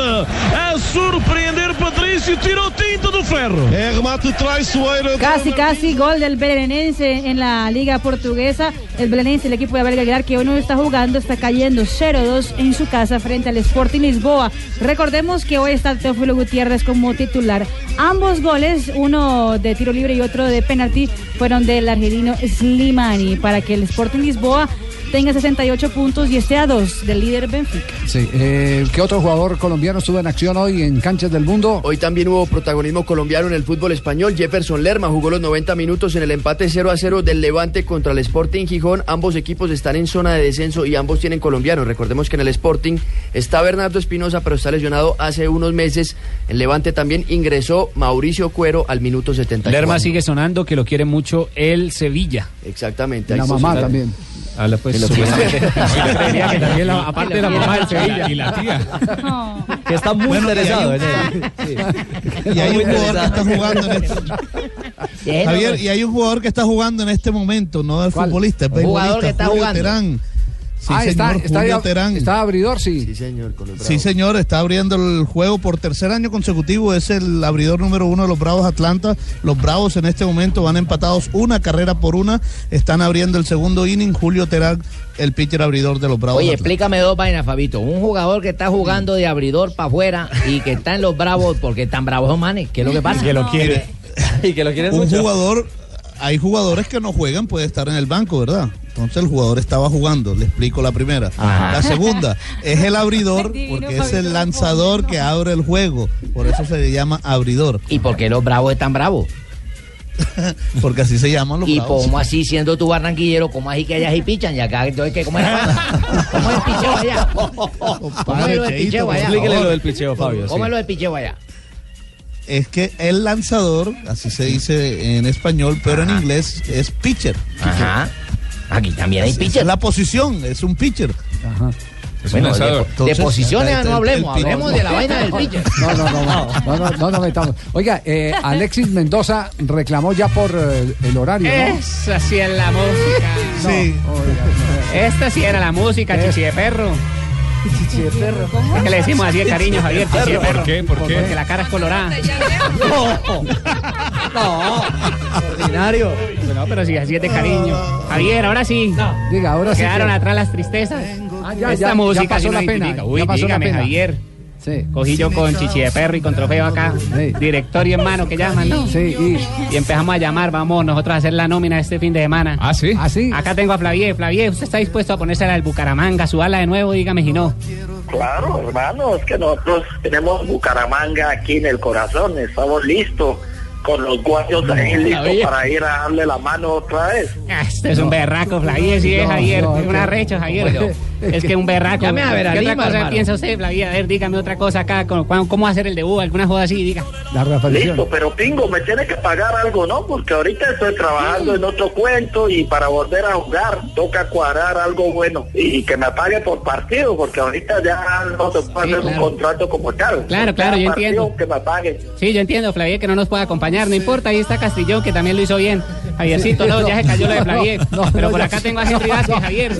S27: a surpreender Patrício, tirou tinta do ferro.
S32: É remate traiçoeiro.
S17: Casi, casi gol del Belenense en la liga portuguesa. El Belenense, el equipo de Abel Aguilar, que hoy no está jugando, está cayendo 0-2 en su casa frente al Sporting Lisboa. Recordemos que hoy está Teófilo Gutiérrez como titular. Ambos goles, uno de tiro libre y otro de penalti, fueron del argelino Slimani para que el Sporting Lisboa tenga 68 puntos y esté a dos del líder Benfica.
S5: Sí. eh, ¿Qué otro jugador colombiano estuvo en acción hoy en canchas del mundo?
S28: Hoy también hubo protagonismo colombiano en el fútbol español. Jefferson Lerma jugó los 90 minutos en el empate 0 a 0 del Levante contra el Sporting Gijón. Ambos equipos están en zona de descenso y ambos tienen colombianos. Recordemos que en el Sporting está Bernardo Espinosa, pero está lesionado hace unos meses. En Levante también ingresó Mauricio Cuero al minuto 74.
S20: Lerma sigue sonando que lo quiere mucho el Sevilla.
S28: Exactamente. ahí
S5: La mamá también.
S20: Ah, la- pues, creería que también la- aparte de la mamá del Sevilla.
S9: Y la tía.
S6: Que está muy
S32: Bueno,
S6: interesado en él.
S32: Y hay un jugador que está jugando en este... Javier, y hay un jugador que está jugando en este momento, no es futbolista, es
S8: Un jugador que está jugando.
S32: Sí,
S5: ah, está,
S32: señor,
S5: está,
S32: Julio Terán.
S5: está abridor, sí.
S28: Sí, señor, con los
S32: Sí, señor, está abriendo el juego por tercer año consecutivo. Es el abridor número uno de los Bravos Atlanta. Los Bravos en este momento van empatados una carrera por una. Están abriendo el segundo inning. Julio Terán, el pitcher abridor de los Bravos
S8: Oye,
S32: Atlanta.
S8: explícame dos vainas, Fabito. Un jugador que está jugando de abridor para afuera y que está en los bravos porque tan bravos son manes. ¿Qué es lo que pasa?
S20: Que lo quiere.
S6: y que lo quieren
S32: un
S6: mucho.
S32: jugador, hay jugadores que no juegan, puede estar en el banco, ¿verdad? Entonces el jugador estaba jugando, le explico la primera.
S8: Ajá.
S32: La segunda, es el abridor porque es el lanzador que abre el juego, por eso se le llama abridor,
S8: ¿Y por qué los bravos están bravos?
S32: porque así se llaman los
S8: ¿Y
S32: bravos.
S8: cómo así siendo tu barranquillero, cómo así que allá sí pichan y acá entonces que cómo es? ¿Cómo es el picheo allá? ¿Cómo es lo del picheo allá?
S6: Explíquele
S32: favor.
S6: lo del picheo, Fabio.
S8: ¿Cómo es lo del picheo allá?
S32: Es que el lanzador, así se dice en español, pero en inglés es pitcher.
S8: Ajá. Aquí también hay pitcher.
S32: Es la posición, es un pitcher.
S5: Ajá.
S9: Es
S8: Bueno, de, de posiciones no hablemos,
S32: el
S8: hablemos de la vaina del pitcher.
S5: No, no, no, no, no, no, no nos metamos. Oiga, eh, Alexis Mendoza reclamó ya por eh, el horario, ¿no?
S20: Esa sí es la música.
S32: Sí.
S20: Esta sí era la música, chichi de perro.
S17: Chichi de perro.
S20: Es que le decimos así de cariño, Javier, chichi de perro.
S9: ¿Por qué? ¿Por qué?
S20: Porque la cara es colorada.
S6: No, ordinario.
S20: No, pero sí, así es de cariño. Javier, ahora sí.
S5: Diga, ahora sí.
S20: Quedaron
S5: que-
S20: atrás las tristezas.
S5: Ah, ya,
S20: Esta
S5: ya,
S20: música
S5: ya pasó
S20: sí
S5: la pena.
S20: Uy,
S5: ya pasó la
S20: dígame,
S5: pena.
S20: Javier.
S5: Sí.
S20: Cogí yo con chichi de perro y con trofeo acá.
S5: Sí.
S20: Directorio en mano que llaman, ¿no?
S5: Sí, y.
S20: Y empezamos a llamar, vamos nosotros a hacer la nómina este fin de semana.
S9: Ah, sí.
S5: ¿Ah, sí?
S20: Acá tengo a Flavier. Flavier, ¿usted está dispuesto a ponérsela al Bucaramanga, su ala de nuevo? Dígame si no.
S33: Claro, hermano, es que nosotros tenemos Bucaramanga aquí en el corazón, estamos listos con los guayos ahí listos para ir a darle la mano otra vez.
S20: Ah, Este es un berraco, Flavier, sí es, Javier.
S5: no,
S20: es un
S5: no.
S20: arrecho, Javier. Es que un berraco.
S8: Llame a ver a
S20: ¿Qué otra cosa
S8: hermano.
S20: piensa usted, Flavier? A ver, dígame otra cosa acá. ¿Cómo, hacer el debut? ¿Alguna joda así? Diga.
S5: La.
S33: Listo, pero Pingo, me tiene que pagar algo, ¿no? Porque ahorita estoy trabajando en otro cuento y para volver a jugar toca cuadrar algo bueno y que me pague por partido, porque ahorita ya no se puede
S20: Sí,
S33: hacer
S20: claro.
S33: un contrato como tal.
S20: Claro, claro, yo
S33: partido
S20: entiendo.
S33: Que me pague.
S20: Sí, yo entiendo, Flavier, que no nos puede acompañar. No importa, ahí está Castillón, que también lo hizo bien. Javiercito, no, ya se cayó lo de Flavier.
S5: no, no,
S20: pero por
S5: ya
S20: acá
S5: sí.
S20: tengo a Henry Vázquez, Javier.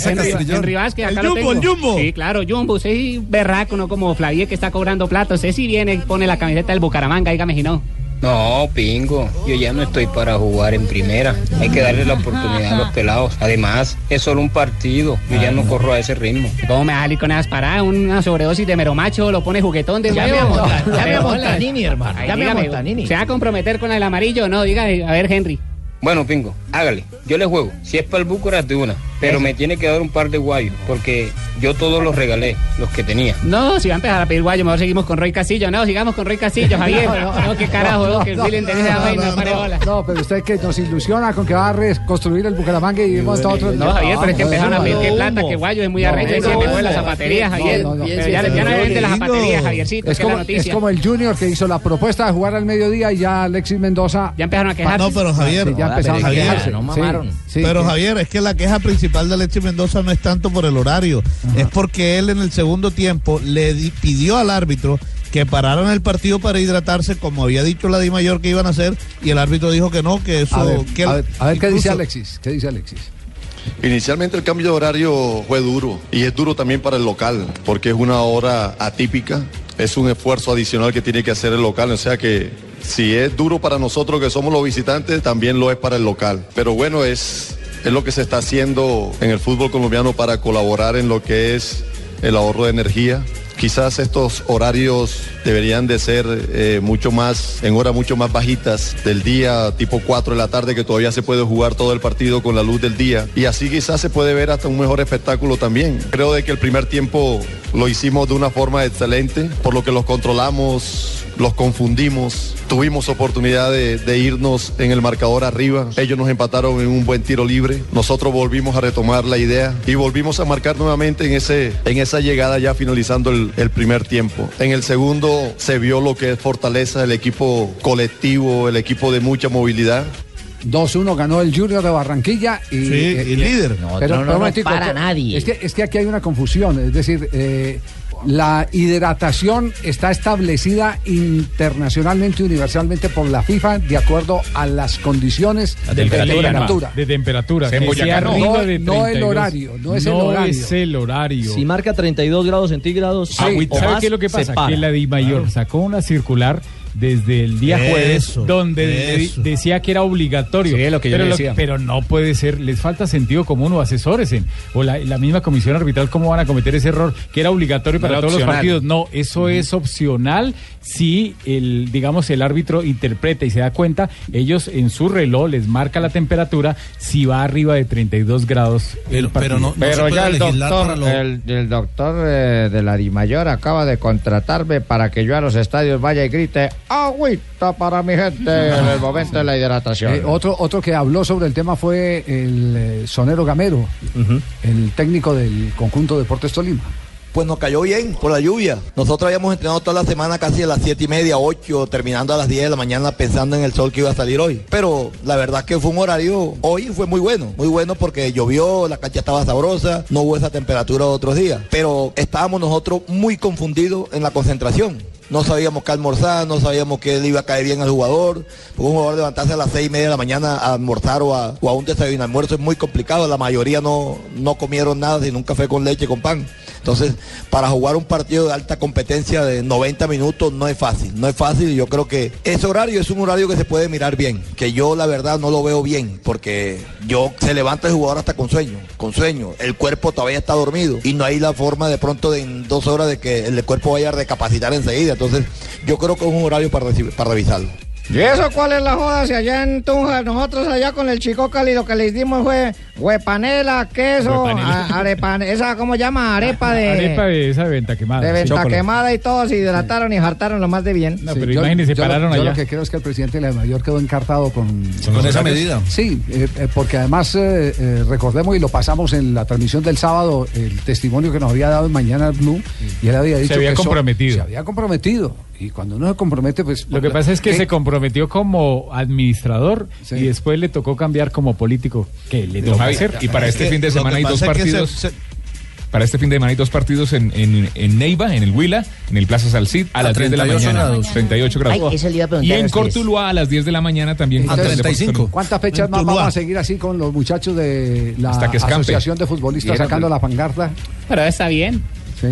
S5: Castillón.
S20: Henry Vázquez, acá
S32: El
S20: lo
S32: Jumbo,
S20: tengo.
S32: el Jumbo.
S20: Sí, claro, Jumbo. Usted sí, berraco, no como Flavier que está cobrando platos. Usted sí viene, pone la camiseta del Bucaramanga, dígame si no.
S34: No, pingo, yo ya no estoy para jugar en primera. Hay que darle la oportunidad a los pelados. Además, es solo un partido. Yo ya no corro a ese ritmo.
S20: ¿Cómo me va a salir con esas paradas? Una sobredosis de meromacho, lo pone juguetón de
S8: Llame a Monta-
S20: No,
S8: llame a Montanini, hermano.
S20: Ay,
S8: Llame a
S20: dígame,
S8: Montanini.
S20: ¿Se va a comprometer con el amarillo o no? Diga, a ver, Henry.
S34: Bueno, pingo, hágale. Yo le juego. Si es para el Búcaras de una. Pero me tiene que dar un par de guayos. Porque yo todos los regalé, los que tenía.
S20: No, si va a empezar a pedir guayo, mejor seguimos con Roy Castillo. No, sigamos con Roy Castillo, Javier. No, qué carajo, no, que el William tenés esa vaina, no, pare bola.
S5: No, pero usted que nos ilusiona con que va a reconstruir el Bucaramanga y vamos a otro.
S20: No, Javier, pero es que empezaron a pedir que plata, que guayo es muy
S5: No,
S20: arrecho.
S5: no,
S20: me
S5: no,
S20: fue la
S5: no,
S20: zapatería,
S5: no,
S20: Javier.
S5: no, no.
S20: Pero ya, no vende la zapatería, Javiercito,
S5: Es como, es
S20: noticia.
S5: como el Junior que hizo la propuesta de jugar al mediodía y ya Alexis Mendoza.
S20: Ya empezaron a
S32: quejarse. No, pero Javier,
S5: ya empezaron a quejarse.
S32: no pero Javier, es que la queja principal de Alexis Mendoza no es tanto por el horario, es porque él en el segundo tiempo le di- pidió al árbitro
S15: que pararan el partido para hidratarse, como había dicho la Di Mayor que iban a hacer, y el árbitro dijo que no, que eso...
S5: A ver,
S15: que
S5: a ver, a ver qué dice Alexis. ¿Qué dice Alexis?
S32: Inicialmente el cambio de horario fue duro y es duro también para el local porque es una hora atípica, es un esfuerzo adicional que tiene que hacer el local, o sea que si es duro para nosotros que somos los visitantes, también lo es para el local. Pero bueno, es, es lo que se está haciendo en el fútbol colombiano para colaborar en lo que es el ahorro de energía. Quizás estos horarios deberían de ser eh, mucho más, en horas mucho más bajitas del día, tipo 4 de la tarde, que todavía se puede jugar todo el partido con la luz del día. Y así quizás se puede ver hasta un mejor espectáculo también. Creo de que el primer tiempo lo hicimos de una forma excelente, por lo que los controlamos, los confundimos. Tuvimos oportunidad de, de irnos en el marcador arriba. Ellos nos empataron en un buen tiro libre. Nosotros volvimos a retomar la idea y volvimos a marcar nuevamente en, ese, en esa llegada ya finalizando el, el primer tiempo. En el segundo se vio lo que es fortaleza, el equipo colectivo, el equipo de mucha movilidad.
S5: 2-1 ganó el Junior de Barranquilla y,
S15: Sí, y líder.
S8: No, no, no, no para nadie.
S5: Es que, es que aquí hay una confusión, es decir, eh, la hidratación está establecida internacionalmente, universalmente por la FIFA de acuerdo a las condiciones de
S16: temperatura,
S5: temperatura.
S16: de temperatura.
S6: En
S16: que sea
S6: no.
S16: de
S5: no el
S16: 32.
S5: horario, no es el
S16: No
S5: horario.
S16: es el horario.
S6: Si marca 32 grados centígrados
S16: Sí,
S6: o
S16: ¿sabe
S6: más,
S16: qué es lo que pasa? Que la Di Mayor sacó una circular desde el día
S15: Eso,
S16: jueves donde
S15: eso.
S16: decía que era obligatorio.
S20: Sí, lo que yo
S16: pero, pero no puede ser, les falta sentido común o asesóresen. O la, la misma comisión arbitral, ¿cómo van a cometer ese error? Que era obligatorio
S20: No
S16: para
S20: era
S16: todos los partidos. No, eso es opcional si el, digamos, el árbitro interpreta y se da cuenta, ellos en su reloj les marca la temperatura si va arriba de 32 grados. el partido.
S8: Pero ya el doctor, el, el doctor eh, de la Dimayor acaba de contratarme para que yo a los estadios vaya y grite agüita para mi gente en el momento de la hidratación.
S5: Eh, otro, otro que habló sobre el tema fue el eh, sonero Gamero, el técnico del conjunto Deportes Tolima.
S35: Pues nos cayó bien por la lluvia. Nosotros habíamos entrenado toda la semana casi a las siete y media, 8, terminando a las 10 de la mañana pensando en el sol que iba a salir hoy. Pero la verdad que fue un horario, hoy fue muy bueno, muy bueno porque llovió, la cancha estaba sabrosa, no hubo esa temperatura otros días. Pero estábamos nosotros muy confundidos en la concentración. No sabíamos qué almorzar, no sabíamos qué le iba a caer bien al jugador. Un jugador levantarse a las seis y media de la mañana a almorzar o a, o a un desayuno almuerzo es muy complicado. La mayoría no, no comieron nada, sino un café con leche, con pan. Entonces, para jugar un partido de alta competencia de 90 minutos no es fácil, no es fácil yo creo que ese horario es un horario que se puede mirar bien, que yo la verdad no lo veo bien, porque yo se levanta el jugador hasta con sueño, con sueño, el cuerpo todavía está dormido y no hay la forma de pronto de en dos horas de que el cuerpo vaya a recapacitar enseguida, entonces yo creo que es un horario para revisarlo.
S8: ¿Y eso cuál es la joda? Si allá en Tunja, nosotros allá con el chico Cali lo que les dimos fue huepanela, queso, a- arepa, esa, ¿cómo llama? Arepa de...
S16: Arepa de esa de venta quemada.
S8: de venta
S16: Chocolate.
S8: quemada y todo, se hidrataron y hartaron lo más de bien.
S16: No, pero imagínense,
S5: yo,
S16: pararon
S5: yo
S16: allá.
S5: lo que creo es que el presidente de la Mayor quedó encartado con,
S15: Con esa medida.
S5: Sí, eh, eh, porque además eh, eh, recordemos y lo pasamos en la transmisión del sábado, el testimonio que nos había dado en Mañana Blue, y él había dicho
S16: había
S5: que eso-
S16: comprometido.
S5: se había comprometido. Y cuando uno se compromete, pues...
S16: Lo que pasa es que
S5: ¿qué?
S16: se comprometió como administrador
S5: Sí.
S16: y después le tocó cambiar como político. Que le
S9: Javi,
S16: hacer.
S9: y para
S15: Es
S9: este fin de semana hay dos
S15: se-
S9: partidos.
S15: se-
S9: Para este fin de semana hay dos partidos en, en, en Neiva, en el Huila, en el Plaza Salcid, a,
S15: A
S9: las 10 de la
S15: 38
S9: mañana.
S15: grados.
S9: 38 grados.
S8: Ay, eso le iba a preguntar
S9: y en. Cortuluá a las 10 de la mañana también.
S15: A 35.
S5: ¿Cuántas fechas más vamos a seguir así con los muchachos de la
S9: Hasta que escampe.
S5: Asociación de Futbolistas
S20: Bien,
S5: sacando la pancarta?
S20: Pero está bien.
S5: Sí.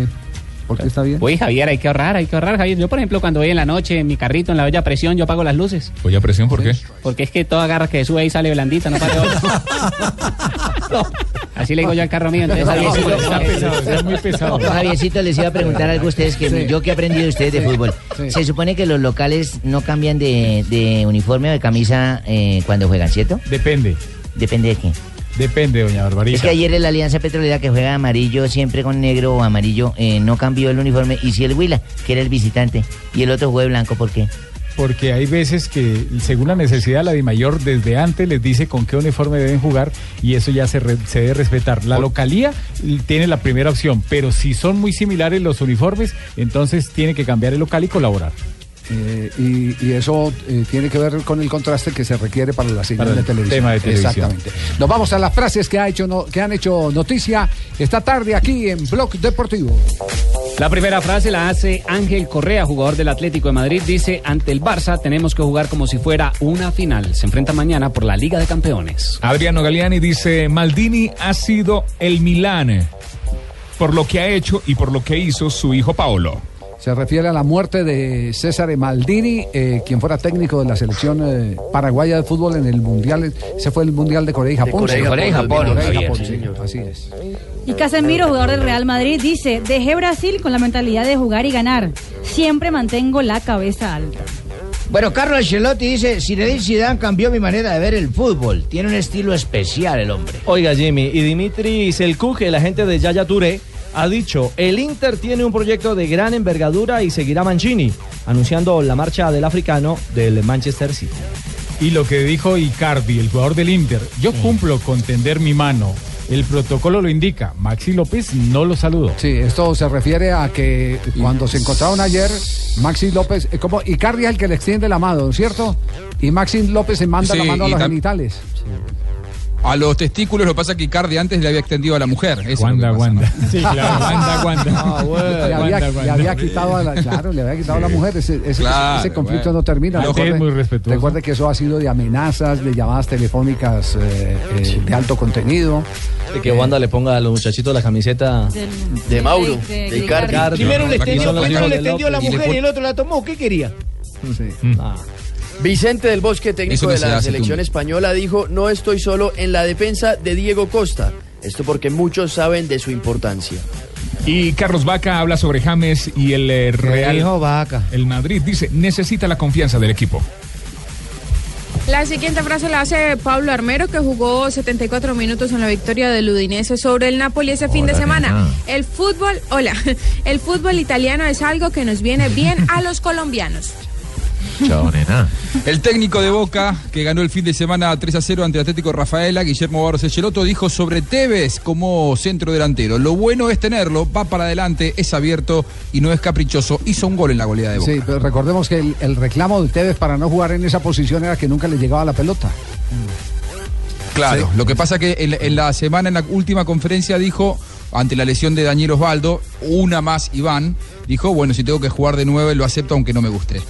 S5: ¿Por qué está bien?
S20: Uy, Javier, hay que ahorrar, hay que ahorrar, Javier. Yo, por ejemplo, cuando voy en la noche en mi carrito, en la olla a presión, yo apago las luces.
S9: Oye, a presión, ¿por qué?
S20: Porque es que toda garra que sube ahí sale blandita, no para Así le digo yo al carro mío. Entonces, Javiercito,
S16: Está pesado, está muy pesado.
S8: No, Javiercito, les iba a preguntar algo a ustedes que
S5: Sí.
S8: yo que he aprendido de ustedes de
S5: Sí.
S8: fútbol.
S5: Sí.
S8: Se supone que los locales no cambian de, de uniforme o de camisa eh, cuando juegan, ¿cierto?
S16: Depende,
S8: Depende de qué.
S16: Depende, doña Barbarita.
S8: Es que ayer la Alianza Petrolera que juega amarillo siempre con negro o amarillo eh, no cambió el uniforme. Y si el Huila, que era el visitante, y el otro juega de blanco, ¿por qué?
S16: Porque hay veces que, según la necesidad, la DIMAYOR desde antes les dice con qué uniforme deben jugar y eso ya se, re- se debe respetar. La localía tiene la primera opción, pero si son muy similares los uniformes, entonces tiene que cambiar el local y colaborar.
S5: Eh, y, y eso eh, tiene que ver con el contraste que se requiere para la señal
S16: Para
S5: de
S16: el
S5: televisión.
S16: tema de televisión.
S5: Exactamente. Nos vamos a las frases que, ha hecho no- que han hecho noticia esta tarde aquí en Blog Deportivo.
S20: La primera frase la hace Ángel Correa, jugador del Atlético de Madrid. Dice, ante el Barça tenemos que jugar como si fuera una final. Se enfrenta mañana por la Liga de Campeones.
S9: Adriano Galeani dice, Maldini ha sido el Milán por lo que ha hecho y por lo que hizo su hijo Paolo.
S5: Se refiere a la muerte de César Maldini, eh, quien fuera técnico de la selección eh, paraguaya de fútbol en el Mundial. Ese fue el Mundial de Corea y Japón.
S20: Corea y. Japón, sí,
S5: así es.
S17: Y Casemiro, jugador del Real Madrid, dice, dejé Brasil con la mentalidad de jugar y ganar. Siempre mantengo la cabeza alta.
S8: Bueno, Carlos Ancelotti dice, Zinedine Zidane cambió mi manera de ver el fútbol. Tiene un estilo especial el hombre.
S6: Oiga, Jimmy, y Dimitri Selkuk, el agente de Yaya Touré, ha dicho, el Inter tiene un proyecto de gran envergadura y seguirá Mancini, anunciando la marcha del africano del Manchester City.
S16: Y lo que dijo Icardi, el jugador del Inter, yo cumplo con tender mi mano. El protocolo lo indica. Maxi López no lo saludó.
S5: Sí, esto se refiere a que cuando se encontraron ayer, Maxi López, eh, como Icardi es el que le extiende la mano, ¿no es cierto? Y Maxi López se manda la
S36: Sí,
S5: mano a los genitales.
S36: A los testículos lo que pasa es que Icardi antes le había extendido a la mujer. Eso es
S16: Wanda,
S36: pasa,
S16: Wanda. Sí, claro, Wanda, Wanda.
S5: Ah, bueno, le, había,
S16: Wanda,
S5: le
S16: Wanda.
S5: había quitado a la, claro, le había quitado a la mujer. Ese, ese-
S36: Claro,
S5: ese conflicto
S36: bueno.
S5: no termina.
S16: Gente es muy respetuosa.
S5: recuerde que eso ha sido de amenazas, de llamadas telefónicas eh, eh, de alto contenido.
S6: De que Wanda le ponga a los muchachitos la camiseta
S28: De Mauro,
S17: de- de
S28: de Icardi.
S6: Icardi.
S8: Primero le extendió, extendió la mujer y el otro la tomó. ¿Qué quería?
S6: Ah.
S28: Vicente del Bosque, técnico
S36: no
S28: de
S36: se
S28: la selección
S36: tú.
S28: española, dijo, no estoy solo en la defensa de Diego Costa. Esto porque muchos saben de su importancia.
S9: Y Carlos Vaca habla sobre James y el eh, Real.
S8: dijo Vaca?
S9: El Madrid dice, necesita la confianza del equipo.
S37: La siguiente frase la hace Pablo Armero, que jugó 74 minutos en la victoria del Udinese sobre el Napoli ese fin de semana.
S8: nena.
S37: El fútbol, hola, el fútbol italiano es algo que nos viene bien a los colombianos.
S8: Chao, nena.
S36: El técnico de Boca, que ganó el fin de semana 3 a 0 ante el Atlético Rafaela, Guillermo Barros Echeloto, dijo sobre Tevez como centro delantero. Lo bueno es tenerlo, va para adelante, es abierto y no es caprichoso. Hizo un gol en la goleada de Boca.
S5: Sí, pero recordemos que el, el reclamo de Tevez para no jugar en esa posición era que nunca le llegaba la pelota.
S36: Claro, lo que pasa que en, en la semana, en la última conferencia, dijo, ante la lesión de Daniel Osvaldo, una más Iván, dijo, bueno, si tengo que jugar de nueve, lo acepto aunque no me guste.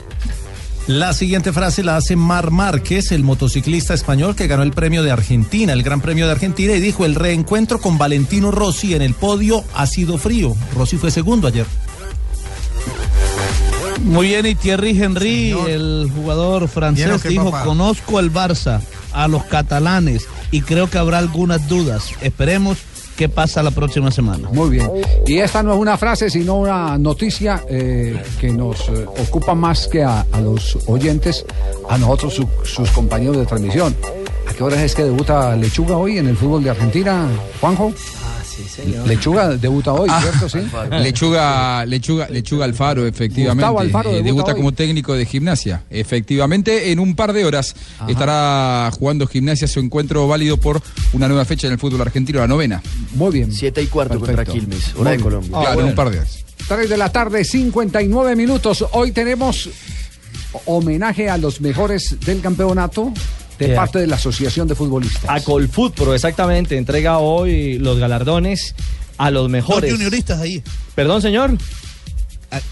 S15: La siguiente frase la hace Mar Márquez, el motociclista español que ganó el premio de Argentina, el Gran Premio de Argentina, y dijo, el reencuentro con Valentino Rossi en el podio ha sido frío. Rossi fue segundo ayer.
S32: Muy bien, y Thierry Henry, el jugador francés,
S38: ¿o qué,
S32: dijo,
S38: papá?
S32: conozco al Barça, a los catalanes, y creo que habrá algunas dudas. Esperemos qué pasa la próxima semana.
S5: Muy bien. Y esta no es una frase, sino una noticia eh, que nos eh, ocupa más que a, los oyentes, a nosotros, su- sus compañeros de transmisión. ¿A qué horas es que debuta Lechuga hoy en el fútbol de Argentina, Juanjo?
S28: Ah, sí, señor.
S5: Lechuga debuta hoy, ¿cierto? Sí.
S36: Lechuga, Lechuga, Lechuga Alfaro, efectivamente.
S5: Gustavo Alfaro
S36: Eh,
S5: debuta
S36: como técnico de gimnasia. Efectivamente, en un par de horas estará jugando gimnasia su encuentro válido por una nueva fecha en el fútbol argentino, la novena.
S5: Muy bien.
S28: Siete y cuarto contra
S5: Perfecto.
S28: Quilmes,
S5: Muy
S28: hora de. Colombia.
S5: Ah,
S36: claro, en un par de horas.
S5: 3 de la tarde, 59 minutos. Hoy tenemos homenaje a los mejores del campeonato de parte de la Asociación de Futbolistas.
S6: A Colfutpro, exactamente, entrega hoy los galardones a los
S32: Dos
S6: mejores.
S32: junioristas ahí.
S6: Perdón, señor.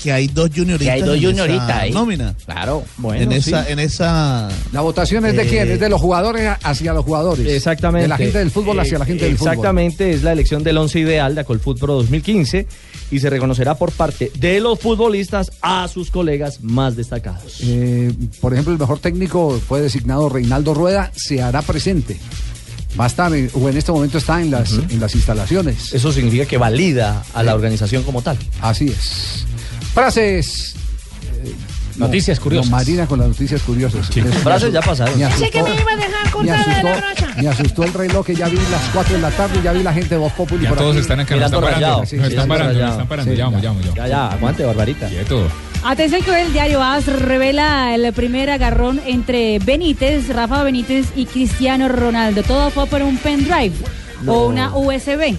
S32: Que hay dos junioristas.
S8: Que hay dos junioritas ahí.
S32: Nómina.
S6: Claro, bueno.
S32: en, esa,
S6: sí.
S32: en esa.
S5: La votación es de
S6: Eh,
S5: quién? Es de los jugadores hacia los jugadores.
S6: Exactamente.
S5: De la gente del fútbol hacia la gente del fútbol.
S6: Exactamente, es la elección del once ideal de Acolfut Pro 2015 y se reconocerá por parte de los futbolistas a sus colegas más destacados.
S5: Eh, por ejemplo, el mejor técnico fue designado Reinaldo Rueda, se hará presente. Va a estar, en- o en este momento está en las, en las instalaciones.
S6: Eso significa que valida a la organización como tal.
S5: Así es. Frases.
S20: Noticias
S5: no,
S20: curiosas.
S5: no, Marina con las noticias curiosas.
S6: Frases
S5: asu-
S6: ya pasaron.
S5: Me
S37: Pensé que
S5: asustó,
S37: me iba a dejar
S5: me
S37: cortada de la
S5: asustó,
S37: brocha.
S5: me asustó el reloj que ya vi las 4 de la tarde y ya vi la gente de Voz Populi
S9: Ya
S5: por
S9: todos
S5: aquí.
S9: están acá, nos están parando. Nos
S6: Sí,
S9: están parando, nos están parando.
S5: Sí,
S9: Ya vamos,
S5: ya.
S9: ya vamos, ya
S6: Ya, ya, aguante, Barbarita.
S9: Quieto.
S17: Atención que hoy el diario AS revela el primer agarrón entre Benítez, Rafa Benítez y Cristiano Ronaldo. Todo fue por un pendrive o una USB.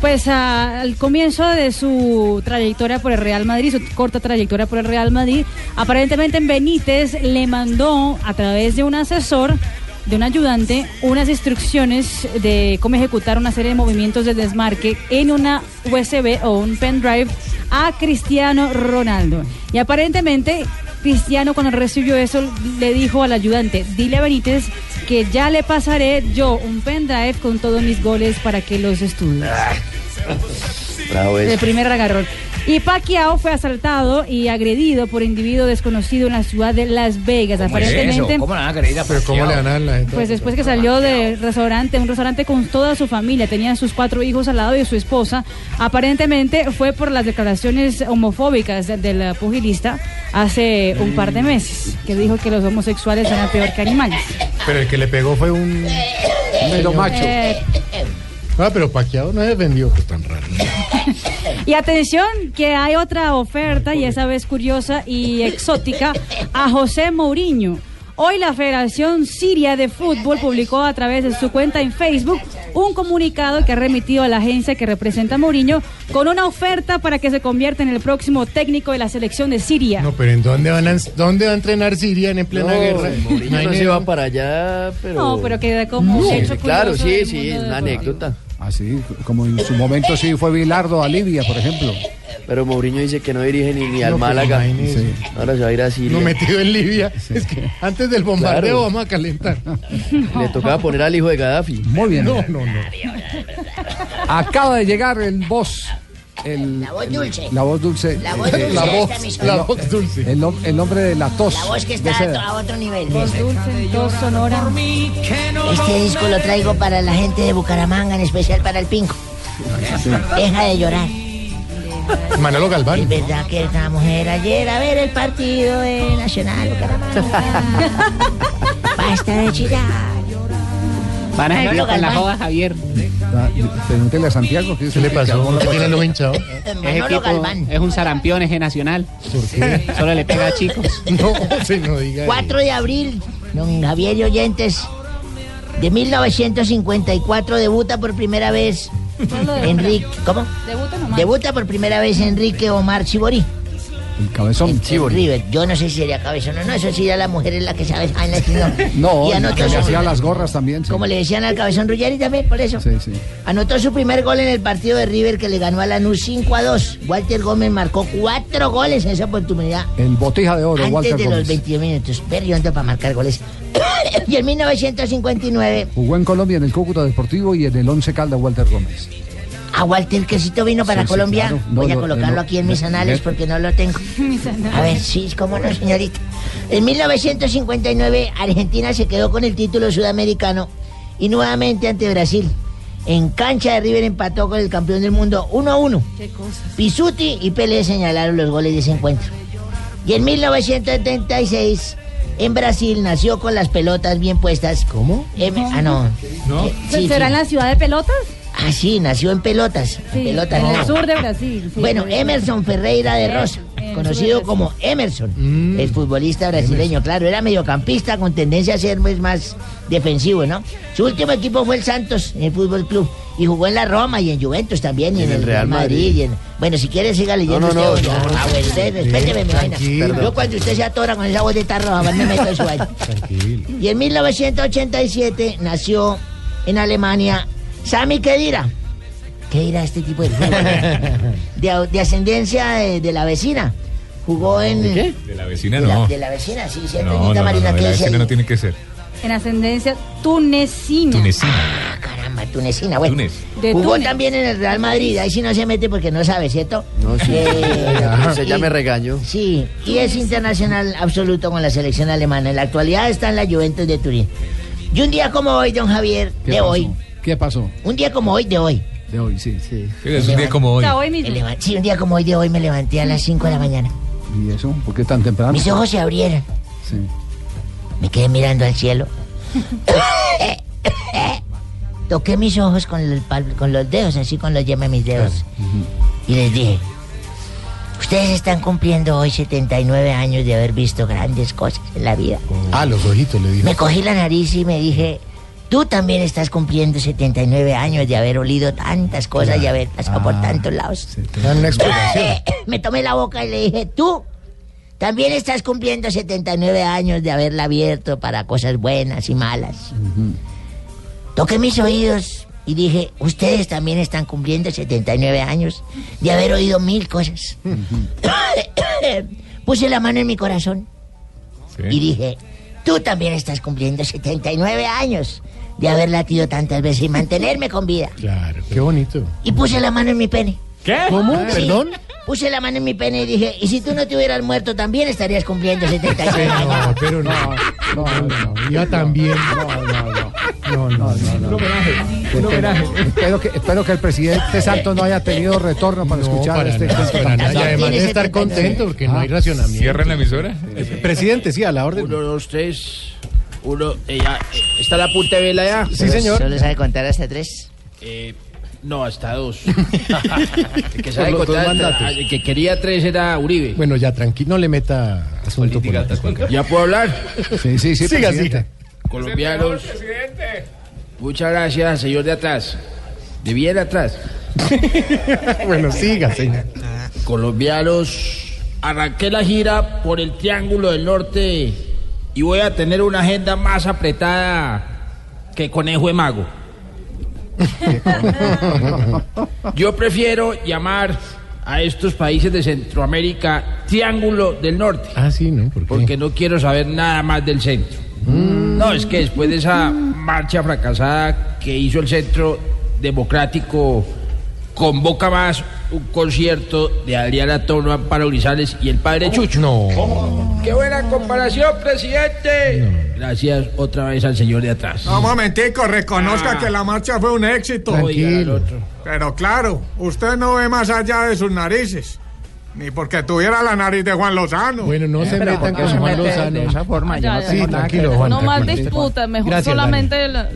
S17: Pues ah, al comienzo de su trayectoria por el Real Madrid, su corta trayectoria por el Real Madrid, aparentemente Benítez le mandó a través de un asesor de un ayudante unas instrucciones de cómo ejecutar una serie de movimientos de desmarque en una USB o un pendrive a Cristiano Ronaldo. Y aparentemente Cristiano cuando recibió eso le dijo al ayudante, dile a Benítez que ya le pasaré yo un pendrive con todos mis goles para que los estudie.
S28: Bravo
S17: El
S28: eso.
S17: primer agarrón. Y Pacquiao fue asaltado y agredido por individuo desconocido en la ciudad de Las Vegas. Aparentemente,
S39: ¿Cómo la van a creer a
S40: Pero ¿cómo le van a la gente?
S17: pues después que salió del restaurante, un restaurante con toda su familia, tenía sus cuatro hijos al lado de su esposa, aparentemente fue por las declaraciones homofóbicas de- del pugilista hace un par de meses, que dijo que los homosexuales eran peor que animales.
S40: Pero el que le pegó fue un...
S5: Mero macho.
S17: Eh,
S40: Ah, pero Paquiao no se defendió. Pues tan raro.
S17: Y atención, que hay otra oferta, y esa vez curiosa y exótica, a José Mourinho. Hoy la Federación Siria de Fútbol publicó a través de su cuenta en Facebook un comunicado que ha remitido a la agencia que representa a Mourinho con una oferta para que se convierta en el próximo técnico de la selección de Siria.
S40: No, pero ¿en dónde van a, dónde va a entrenar Siria en plena
S28: No,
S40: guerra?
S28: Mourinho no se va para allá, pero...
S17: No, pero queda como
S28: Sí,
S17: hecho
S28: claro, sí, sí,
S17: mundo
S28: una
S17: deportivo.
S28: anécdota.
S5: Así, como en su momento sí fue Bilardo a Libia, por ejemplo.
S28: Pero Mourinho dice que no dirige ni, ni al Málaga. Sí. Ahora se va a ir a Siria.
S40: No metido en Libia. Es que antes del bombardeo
S28: Claro.
S40: vamos a calentar.
S28: Le tocaba poner al hijo de Gaddafi.
S5: Muy bien.
S40: No, no, no.
S5: Acaba de llegar el voz. El,
S8: La voz
S5: el-
S8: dulce.
S5: La voz dulce.
S8: La voz dulce
S5: la voz, la voz dulce. El, hombre de la tos.
S8: La voz que
S5: de
S8: está a otro nivel.
S17: Voz dulce, voz sonora.
S8: Este disco lo traigo para la gente de Bucaramanga, en especial para el Pinco. Deja de llorar.
S40: Manolo Galván.
S8: Es verdad que esta mujer ayer a ver el partido de Nacional Bucaramanga. Basta de chillar.
S20: Van a seguir con la joda, Javier.
S5: Ah, Pregúntele a Santiago. ¿Qué
S40: ¿Qué le pasó? ¿Qué tiene los hinchados?
S20: Ese
S8: Manolo
S20: tipo es un sarampión, eje nacional.
S40: ¿Por qué?
S20: Solo le pega a chicos.
S40: No, se no diga.
S8: 4 de abril, don Javier y oyentes, de 1954 debuta por primera vez Enrique. ¿Cómo?
S17: Debuta nomás.
S8: Debuta por primera vez Enrique Omar Chiborí.
S5: El cabezón.
S8: en River. Yo no sé si sería cabezón o no, eso sí ya la mujer es la que sabe. Ay,
S5: No,
S8: y
S5: y
S8: anotó
S5: que le hacía las gorras también. sí.
S8: como le decían al cabezón Ruggeri también, por eso.
S5: Sí, sí.
S8: Anotó su primer gol en el partido de River que le ganó a Lanús 5 a 2. Walter Gómez marcó cuatro goles en esa oportunidad.
S5: El botija de oro,
S8: Antes
S5: Walter
S8: de
S5: Gómez.
S8: los 22 minutos. Berriondo para marcar goles. y en 1959,
S5: Jugó en Colombia en el Cúcuta Deportivo y en el Once Caldas Walter Gómez.
S8: A Walter Quesito vino para
S5: Sí, sí,
S8: Colombia.
S5: claro. No,
S8: Voy a
S5: no,
S8: colocarlo
S5: no,
S8: aquí en mis
S5: no,
S8: anales
S5: no.
S8: porque no lo tengo. A ver, sí, cómo no, señorita. En 1959, Argentina se quedó con el título sudamericano y nuevamente ante Brasil. En cancha de River empató con el campeón del mundo 1 a 1.
S17: Qué.
S8: Pisuti y Pelé señalaron los goles de ese encuentro. Y en 1976, en Brasil, nació con las pelotas bien puestas. ¿Cómo? ah, no. Sí,
S17: ¿Será
S8: sí.
S17: en la ciudad de pelotas?
S8: Ah, sí, nació en pelotas.
S17: Sí,
S8: pelotas.
S17: en el sur de Brasil. sí.
S8: Bueno, Emerson Ferreira de Rosa,
S17: en
S8: conocido como Emerson, el futbolista brasileño, claro, era mediocampista con tendencia a ser pues, más defensivo, ¿no? Su último equipo fue el Santos, en el Fútbol Club, y jugó en la Roma y en Juventus también, y en, el Real Madrid. y en- bueno, si quiere siga leyendo
S28: No, no,
S8: usted.
S28: no,
S8: oiga.
S28: no,
S8: Ah, bueno, usted, respéteme mi vaina.
S28: tranquilo.
S8: Yo cuando usted se atora con esa voz de tarro, me meto en su vaina. Y en 1987 nació en Alemania Sami Khedira. ¿Qué dirá este tipo de fútbol? de, de ascendencia de, de la vecina. Jugó en. ¿De qué?
S9: De la vecina
S8: De,
S9: no.
S8: la, de la vecina, sí, sí,
S9: No, no,
S8: Doñita
S9: no,
S8: Marina,
S9: no, de
S8: ¿qué
S9: la vecina
S8: ahí?
S9: no tiene que ser.
S17: En ascendencia tunecina.
S9: Tunecina.
S8: Caramba, tunecina, bueno.
S9: Túnez.
S8: Jugó
S17: Túnez.
S8: también en el Real Madrid, ahí sí no se mete porque no sabe, ¿cierto?
S28: No, sí. Usted ya
S8: y-
S28: me regañó.
S8: Sí, y es internacional absoluto con la selección alemana. En la actualidad está en la Juventus de Turín. Y un día como hoy, don Javier,
S5: ¿Qué
S8: de
S5: pasó?
S8: hoy,
S5: ¿Qué pasó?
S8: un día como hoy, de hoy.
S5: De hoy, sí. sí.
S9: Es un día como hoy.
S17: mismo.
S8: Sí, un día como hoy, de hoy me levanté a las 5 de la mañana.
S5: ¿Y eso? ¿Por qué tan temprano?
S8: Mis ojos se abrieron.
S5: Sí.
S8: Me quedé mirando al cielo. Toqué mis ojos con, el pal- con los dedos, así con los yemas de mis dedos. Y les dije, ustedes están cumpliendo hoy 79 años de haber visto grandes cosas en la vida.
S40: Ah, los ojitos le digo.
S8: Me cogí la nariz y me dije, tú también estás cumpliendo 79 años de haber olido tantas cosas y haber pasado por tantos lados. Me tomé la boca y le dije, tú también estás cumpliendo 79 años de haberla abierto para cosas buenas y malas. Toqué mis oídos y dije, ustedes también están cumpliendo 79 años de haber oído mil cosas. Puse la mano en mi corazón y dije, tú también estás cumpliendo 79 años de haber latido tantas veces y mantenerme con vida.
S40: Claro, qué bonito.
S8: Y puse la mano en mi pene.
S40: ¿Qué? ¿Cómo?
S8: Sí.
S40: ¿Perdón?
S8: Puse la mano en mi pene y dije, y si tú no te hubieras muerto también estarías cumpliendo 79
S40: No,
S8: años.
S40: pero no. No, no, no. Iba también. No, no, no. No, no, no. no.
S5: Un homenaje. Espero que, espero que el presidente Santos no haya tenido retorno para escuchar
S40: para
S5: este
S40: nada, para nada. Y además de estar contento porque no hay racionamiento.
S9: ¿Cierran la emisora?
S40: Eh, Presidente, sí, a la orden.
S41: Uno, dos, tres. Uno, ya, eh, ¿está la punta de vela ya?
S40: Sí, señor.
S8: ¿Solo sabe contar hasta tres?
S41: Eh, no, hasta dos. El que sabe
S40: Por los
S41: contar, que quería tres era Uribe.
S40: Bueno, ya tranquilo, no le meta asunto político.
S41: ¿Ya puedo hablar?
S5: Sí, sí, sí,
S40: Siga,
S5: presidente.
S41: Colombianos. Muchas gracias, señor de atrás. De bien atrás.
S40: Bueno, siga, señor.
S41: Colombianos, arranqué la gira por el Triángulo del Norte y voy a tener una agenda más apretada que conejo de mago. Yo prefiero llamar a estos países de Centroamérica Triángulo del Norte.
S40: Ah, sí, ¿no? ¿Por qué?
S41: Porque no quiero saber nada más del centro. No, es que después de esa marcha fracasada que hizo el Centro Democrático, convoca más un concierto de Adriana Toro, Amparo Grisales y el padre Chucho.
S40: No.
S41: ¡Qué buena comparación, presidente! Gracias otra vez al señor de atrás.
S42: No, un momentico, reconozca
S41: Ah.
S42: que la marcha fue un éxito.
S41: Otro.
S42: Pero claro, usted no ve más allá de sus narices. Ni porque tuviera la nariz de Juan Lozano.
S40: Bueno, no se metan
S43: ¿por qué
S40: con Juan Lozano.
S43: de esa forma? Yo
S38: Ya,
S43: no.
S40: Sí, tranquilo. Juan.
S38: No más
S40: tranquilo.
S38: disputas, mejor
S40: Gracias,
S38: solamente la-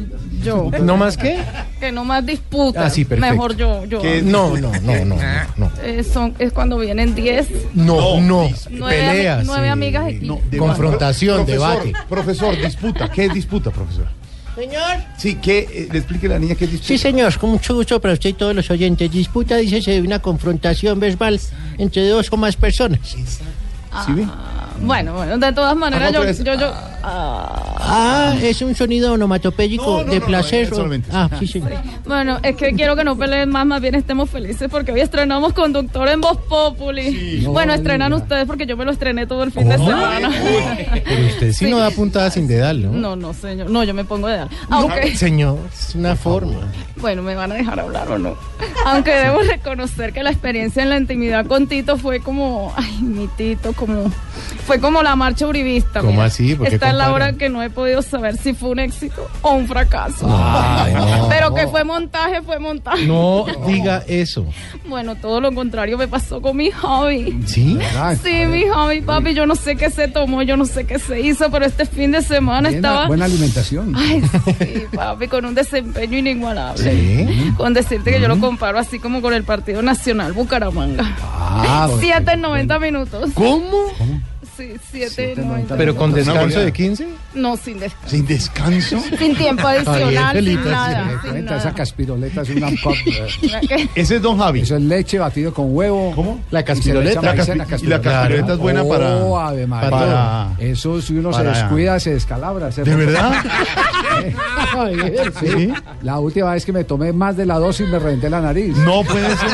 S38: yo.
S40: ¿No más qué?
S38: Que no más disputas.
S40: Ah, sí, perfecto.
S38: Mejor yo. yo.
S40: Que- No, no, no, no, no.
S38: Eh, son, es cuando vienen 10,
S40: No, no.
S38: nueve,
S40: Peleas.
S38: nueve
S40: eh,
S38: amigas aquí.
S40: Confrontación, debate.
S32: Profesor, disputa. ¿Qué es disputa, profesor?
S8: Señor.
S32: Sí, ¿qué? eh, le explique a la niña qué es disputa.
S44: Sí, señor, con mucho gusto para usted y todos los oyentes. Disputa, dícese, de una confrontación verbal entre dos o más personas.
S40: ¿Sí ve?
S38: Bueno, bueno, de todas maneras,
S44: Haga
S38: yo,
S44: otra vez.
S38: yo, yo,
S44: Ah, es un sonido onomatopéyico
S32: No, no,
S44: de
S32: no,
S44: placer.
S32: no, solamente.
S44: ah, sí, señor.
S38: bueno, es que quiero que no peleen más, más bien estemos felices porque hoy estrenamos conductor en Voz Populi. bueno, estrenan ustedes porque yo me lo estrené todo el fin de semana.
S40: Pero usted sí,
S38: Sí.
S40: no da puntada sin dedal, ¿no?
S38: No, no, señor. No, yo me pongo de edad. Aunque,
S40: Señor, es una forma.
S38: bueno, me van a dejar hablar o no. Aunque debo reconocer que la experiencia en la intimidad con Tito fue como, ay, mi Tito, como, fue como la marcha uribista.
S40: ¿Cómo
S38: mira.
S40: así? ¿Por qué
S38: Esta es la hora que no he podido saber si fue un éxito o un fracaso.
S40: Ay, no.
S38: Pero que fue montaje, fue montaje.
S40: No diga eso.
S38: Bueno, todo lo contrario me pasó con mi hobby.
S40: ¿Sí?
S38: Sí, mi hobby, papi, yo no sé qué se tomó, yo no sé qué se hizo, pero este fin de semana
S5: Bien,
S38: estaba...
S5: Buena alimentación.
S38: Ay, sí, papi, con un desempeño inigualable.
S5: Sí.
S38: Con decirte que yo lo comparo así como con el Partido Nacional Bucaramanga.
S40: Ah, bueno.
S38: Siete en 90 minutos.
S40: ¿Cómo?
S38: Sí, siete en 90
S40: ¿Pero con descanso de 15?
S38: No, sin descanso.
S40: ¿Sin descanso?
S38: Sin tiempo adicional, sin nada. sin
S5: esa caspiroleta es una pop. eh.
S32: Ese es Don Javi.
S5: Eso es leche batido con huevo. ¿Cómo?
S40: La
S32: caspiroleta. La caspi- y la caspiroleta es buena para-
S5: Oh, Ave María.
S32: para-
S5: Eso si uno
S32: para-
S5: se descuida, se descalabra. se
S32: ¿De verdad?
S5: sí. La última vez que me tomé más de la dosis me reventé la nariz.
S32: No puede ser.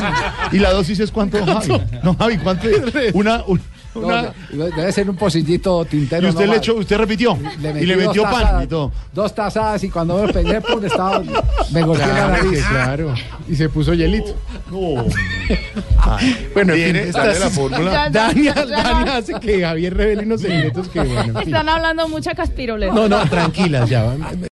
S32: ¿Y la dosis es cuánto, Don Javi? No, Javi, ¿cuánto es? Una, un-
S5: No, debe ser un pocillito tintero.
S32: Y usted
S5: no
S32: le echó, usted repitió. y le metió pan
S5: tazadas,
S32: y todo.
S5: Dos tazadas y cuando me pegué, pum, estaba, me golpeé la
S40: Claro,
S5: nariz.
S40: que claro. Y se puso hielito.
S32: No.
S40: Bueno, en
S32: Tiene-
S40: es-
S32: la fórmula.
S40: Dania. Dania hace que Javier revele unos secretos que, bueno, en.
S38: Están hablando mucha caspiroleta.
S40: No, no, tranquilas ya.